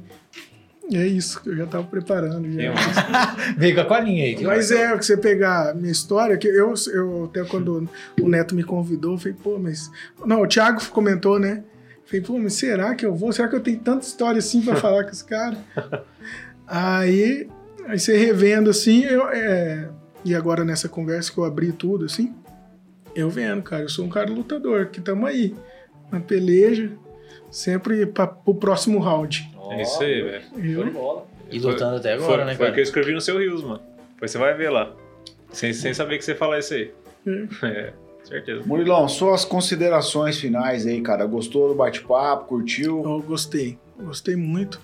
É isso, que eu já tava preparando. Já. Veio com a colinha aí. Mas é, que você pegar a minha história, que eu, eu até quando o Neto me convidou, eu falei, pô, mas. Não, o Thiago comentou, né? Eu falei, pô, mas será que eu vou? Será que eu tenho tanta história assim pra falar com esse cara? aí, aí você revendo assim, eu, é, e agora nessa conversa que eu abri tudo, assim, eu vendo, cara, eu sou um cara lutador, que tamo aí, na peleja, sempre pra, pro próximo round. É isso aí, velho. Show de Eu, bola. E lutando até Foi, agora, né, foi o cara? que eu escrevi no seu Rios, mano. Depois você vai ver lá. Sem, sem saber que você fala isso aí. Hum. É, certeza. Murilão, suas considerações finais aí, cara. Gostou do bate-papo? Curtiu? eu gostei, gostei muito.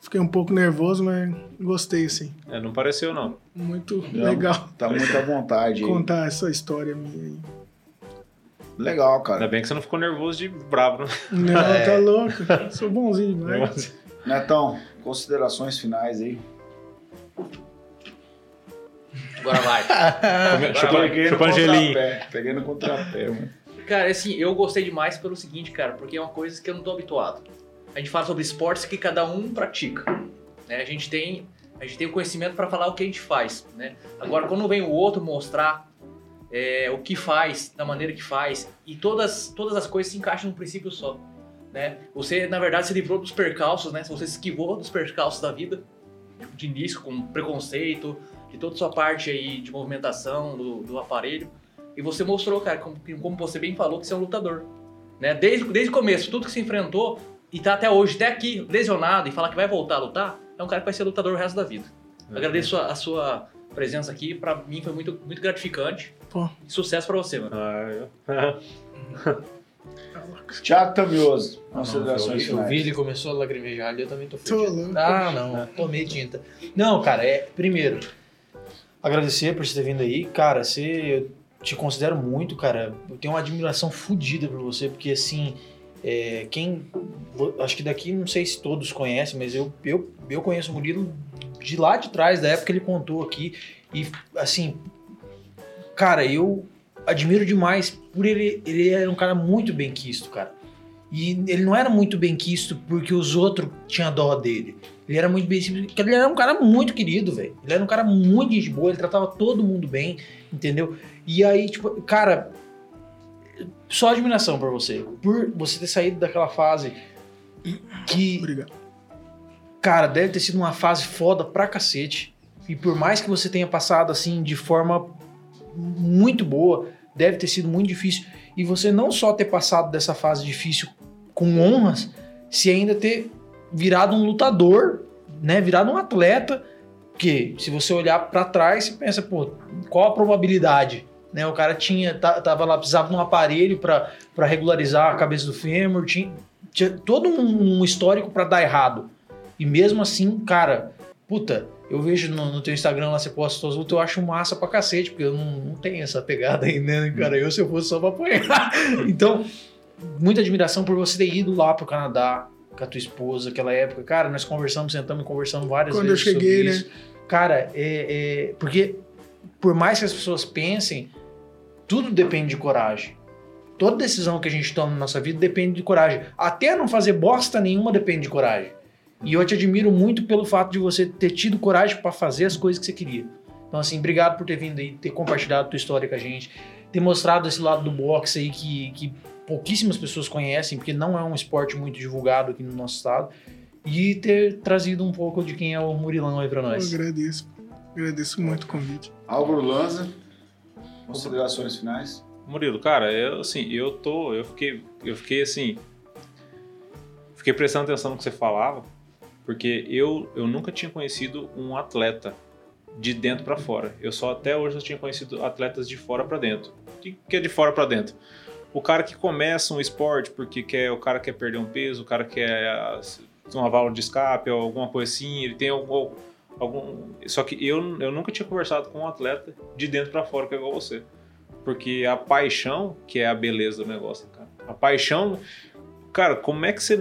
Fiquei um pouco nervoso, mas gostei, assim. É, não pareceu, não. Muito Não. legal Tá muito à vontade aí. contar essa história minha aí. Legal, Ainda cara. bem que você não ficou nervoso de bravo, né? Não, É. tá louco. Sou bonzinho demais. Netão, considerações finais aí. Agora vai. Come- chupa, Peguei no chupa contrapé. Peguei no contrapé, mano. Cara, assim, eu gostei demais pelo seguinte, cara, porque é uma coisa que eu não tô habituado. A gente fala sobre esportes que cada um pratica. Né? A gente tem a gente tem o conhecimento para falar o que a gente faz, né? Agora, quando vem o outro mostrar é, o que faz, da maneira que faz, e todas, todas as coisas se encaixam num princípio só, né? Você, na verdade, se livrou dos percalços, né? Você se esquivou dos percalços da vida, de início, com preconceito, de toda a sua parte aí de movimentação do, do aparelho, e você mostrou, cara, como, como você bem falou, que você é um lutador. Né? Desde, desde o começo, tudo que você enfrentou e tá até hoje, até aqui, lesionado, e falar que vai voltar a lutar, é um cara que vai ser lutador o resto da vida. Eu agradeço a, a sua presença aqui, pra mim foi muito, muito gratificante. Pô. Sucesso pra você, mano. Ah, eu- Thiago Tamioso, Não, considerações eu, eu vi, ele começou a lagrimejar ali, eu também tô louco. Ah, não, tomei tinta. Não, cara, é. Primeiro, agradecer por você ter vindo aí. Cara, você. Eu te considero muito, cara. Eu tenho uma admiração fodida por você, porque assim. é, quem. Acho que daqui, não sei se todos conhecem, mas eu, eu, eu conheço o Murilo de lá de trás, da época que ele contou aqui. E, assim. Cara, eu admiro demais por ele. Ele era um cara muito bem quisto, cara. E ele não era muito bem quisto porque os outros tinham dó dele. Ele era muito bem porque ele era um cara muito querido, velho. Ele era um cara muito gente boa, ele tratava todo mundo bem, entendeu? E aí, tipo, cara, só admiração por você. Por você ter saído daquela fase que, Obrigado. cara, deve ter sido uma fase foda pra cacete. E por mais que você tenha passado assim de forma muito boa, deve ter sido muito difícil. E você não só ter passado dessa fase difícil com honras, se ainda ter virado um lutador, né, virado um atleta, que se você olhar pra trás, você pensa, pô, qual a probabilidade? Né, o cara tinha tava lá precisava de um aparelho pra regularizar a cabeça do fêmur, tinha, tinha todo um, um histórico pra dar errado. E mesmo assim, cara, puta, eu vejo no, no teu Instagram lá, você posta suas lutas, eu acho massa pra cacete, porque eu não, não tenho essa pegada ainda, né, cara? Eu, se eu fosse só pra apoiar. Então, muita admiração por você ter ido lá pro Canadá com a tua esposa, aquela época. Cara, nós conversamos, sentamos e conversamos várias Quando eu vezes cheguei, sobre né? isso. Cara, é, é- porque por mais que as pessoas pensem, tudo depende de coragem. Toda decisão que a gente toma na nossa vida depende de coragem. Até não fazer bosta nenhuma depende de coragem. E eu te admiro muito pelo fato de você ter tido coragem pra fazer as coisas que você queria. Então, assim, obrigado por ter vindo aí, ter compartilhado a tua história com a gente, ter mostrado esse lado do boxe aí que, que pouquíssimas pessoas conhecem, porque não é um esporte muito divulgado aqui no nosso estado, e ter trazido um pouco de quem é o Murilão aí pra Eu nós. agradeço. Agradeço muito o convite. Álvaro Lanza, considerações finais. Murilo, cara, eu assim, eu tô, eu fiquei, eu fiquei assim, fiquei prestando atenção no que você falava, porque eu, eu nunca tinha conhecido um atleta de dentro pra fora. Eu só até hoje eu tinha conhecido atletas de fora pra dentro. O que, que é de fora pra dentro? O cara que começa um esporte porque quer, o cara quer perder um peso, o cara quer ah, uma válvula de escape ou alguma coisa assim, ele tem algum, algum só que eu, eu nunca tinha conversado com um atleta de dentro pra fora que é igual você. Porque a paixão, que é a beleza do negócio, cara. A paixão, cara, como é que você.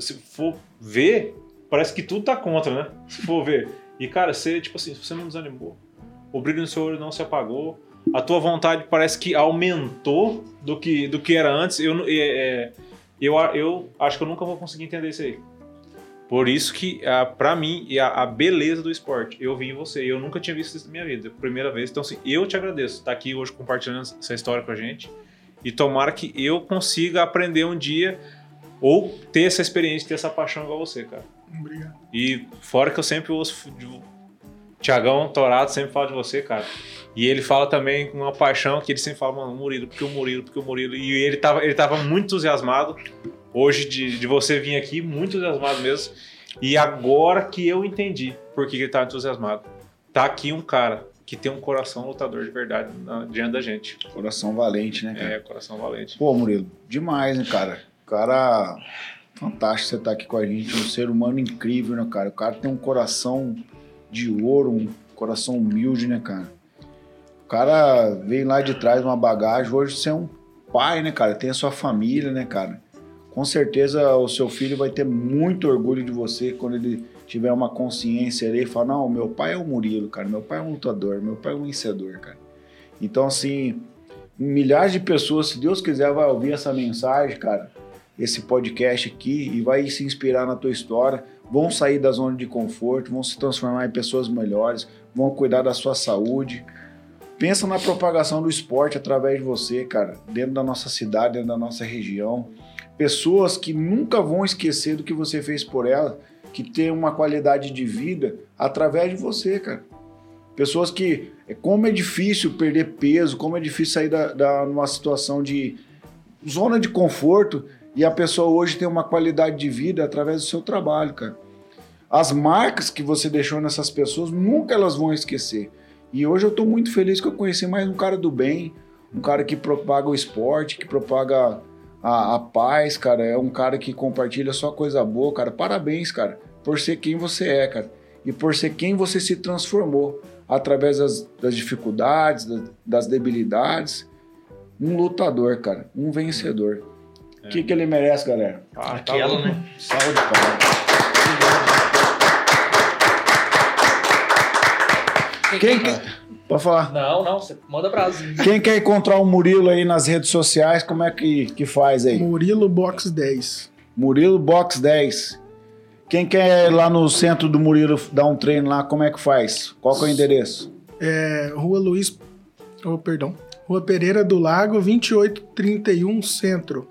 Se for ver, parece que tudo tá contra, né? Se for ver. E, cara, você, tipo assim, você não desanimou. O brilho no seu olho não se apagou. A tua vontade parece que aumentou do que, do que era antes. Eu, é, é, eu, a- eu acho que eu nunca vou conseguir entender isso aí. Por isso que, ah, pra mim, a, a beleza do esporte. Eu vi em você. Eu nunca tinha visto isso na minha vida. Primeira vez. Então, assim, eu te agradeço. Estar aqui hoje compartilhando essa história com a gente. E tomara que eu consiga aprender um dia ou ter essa experiência, ter essa paixão igual você, cara. Obrigado. E fora que eu sempre ouço de Tiagão Torado sempre fala de você, cara. E ele fala também com uma paixão que ele sempre fala, mano, Murilo, porque o Murilo, porque o Murilo. E ele tava, ele tava muito entusiasmado hoje de, de você vir aqui, muito entusiasmado mesmo. E agora que eu entendi por que ele tava entusiasmado. Tá aqui um cara que tem um coração lutador de verdade na- diante da gente. Coração valente, né, cara? É, coração valente. Pô, Murilo, demais, né, cara? Cara, fantástico você estar aqui com a gente. Um ser humano incrível, né, cara? O cara tem um coração de ouro, um coração humilde, né, cara? O cara vem lá de trás uma bagagem. Hoje você é um pai, né, cara? Tem a sua família, né, cara? Com certeza o seu filho vai ter muito orgulho de você quando ele tiver uma consciência ali e falar: Não, meu pai é o Murilo, cara. Meu pai é um lutador, meu pai é um vencedor, cara. Então, assim, milhares de pessoas, se Deus quiser, vai ouvir essa mensagem, cara, esse podcast aqui e vai se inspirar na tua história, vão sair da zona de conforto, vão se transformar em pessoas melhores, vão cuidar da sua saúde. Pensa na propagação do esporte através de você, cara, dentro da nossa cidade, dentro da nossa região. Pessoas que nunca vão esquecer do que você fez por elas, que tem uma qualidade de vida através de você, cara. Pessoas que. é, Como é difícil perder peso, como é difícil sair da, da, numa situação de zona de conforto e a pessoa hoje tem uma qualidade de vida através do seu trabalho, cara. As marcas que você deixou nessas pessoas, nunca elas vão esquecer. E hoje eu tô muito feliz que eu conheci mais um cara do bem, um cara que propaga o esporte, que propaga a, a paz, cara. É um cara que compartilha só coisa boa, cara. Parabéns, cara, por ser quem você é, cara. E por ser quem você se transformou através das, das dificuldades, das, das debilidades. Um lutador, cara. Um vencedor. O que, que ele merece, galera? Ah, tá Aquela, louco. né? Salve de palmas. Quem quer... Pode falar. Não, não, você manda brasa. Quem quer encontrar o Murilo aí nas redes sociais, como é que, que faz aí? Murilo Box 10. Murilo Box 10. Quem quer ir lá no centro do Murilo dar um treino lá, como é que faz? Qual que é o endereço? É, Rua Luiz. Oh, perdão. Rua Pereira do Lago, 2831 Centro.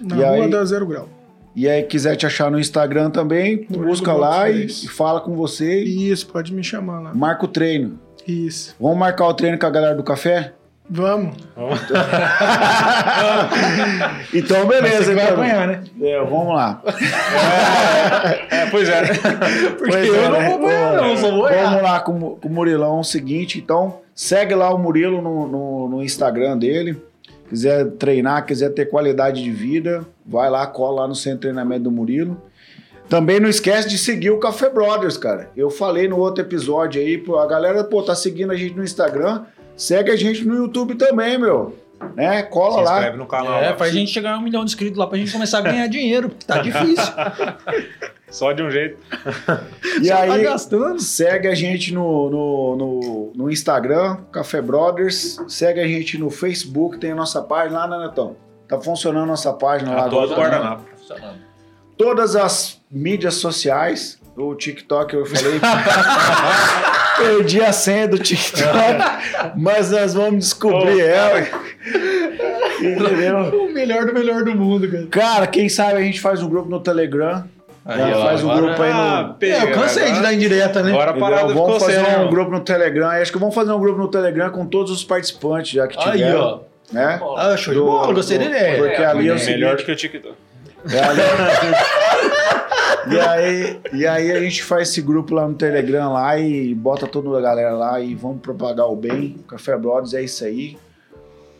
Na E Rua aí- da Zero Grau. E aí, quiser te achar no Instagram também, busca lá e, 10. e fala com você e Isso, pode me chamar lá. marca o treino. Isso. Vamos marcar o treino com a galera do café? Vamos. Então, Mas beleza, você vai apanhar, né? É, vamos lá. É, pois é. Porque Pois eu é, não né? vou apanhar, não, só vou errar. Vamos lá com, o- com o Murilão. É o seguinte, então, segue lá o Murilo no, no- no Instagram dele. Quiser treinar, quiser ter qualidade de vida, vai lá, cola lá no centro de treinamento do Murilo. Também não esquece de seguir o Café Brothers, cara. Eu falei no outro episódio aí, pô, a galera, pô, tá seguindo a gente no Instagram, segue a gente no YouTube também, meu. Né? Cola Se lá. inscreve no canal. É, lá. pra gente chegar a um milhão de inscritos lá pra gente começar a ganhar dinheiro, porque tá difícil. Só de um jeito. E Só tá aí, gastando. Segue a gente no, no, no, no Instagram, Café Brothers. Segue a gente no Facebook, tem a nossa página lá, né, Netão? Tá funcionando a nossa página lá A agora. todo guardanapo. Tá funcionando. Todas as mídias sociais, o TikTok eu falei. Perdi a senha do TikTok, mas nós vamos descobrir ela. Entendeu? O melhor do melhor do mundo, cara. Cara, quem sabe a gente faz um grupo no Telegram. Aí, né? ó, faz um grupo aí no. Ah, É, eu cansei de agora- dar indireta, né? Agora a Entendeu? parada ficou Vamos fazer um grupo no Telegram. Acho que vamos fazer um grupo no Telegram com todos os participantes já que Aí, tiveram. ó. Né? Ah, show de Do- bola, gostei da ideia. Porque É, ali é o é seguinte, Melhor do que o TikTok. é ali- e, aí, e aí a gente faz esse grupo lá no Telegram lá e bota toda a galera lá e vamos propagar o bem. O Café Brothers é isso aí.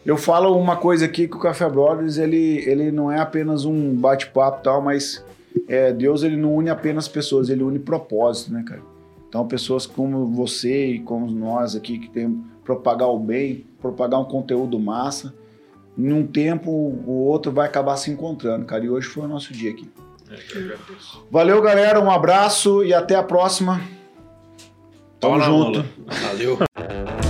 Eu falo uma coisa aqui que o Café Brothers ele, ele não é apenas um bate-papo e tal, mas é, Deus ele não une apenas pessoas, ele une propósito, né, cara? Então pessoas como você e como nós aqui que tem propagar o bem, propagar um conteúdo massa, num tempo o outro vai acabar se encontrando, cara. E hoje foi o nosso dia aqui. Valeu, galera. Um abraço e até a próxima. Tamo junto. Valeu.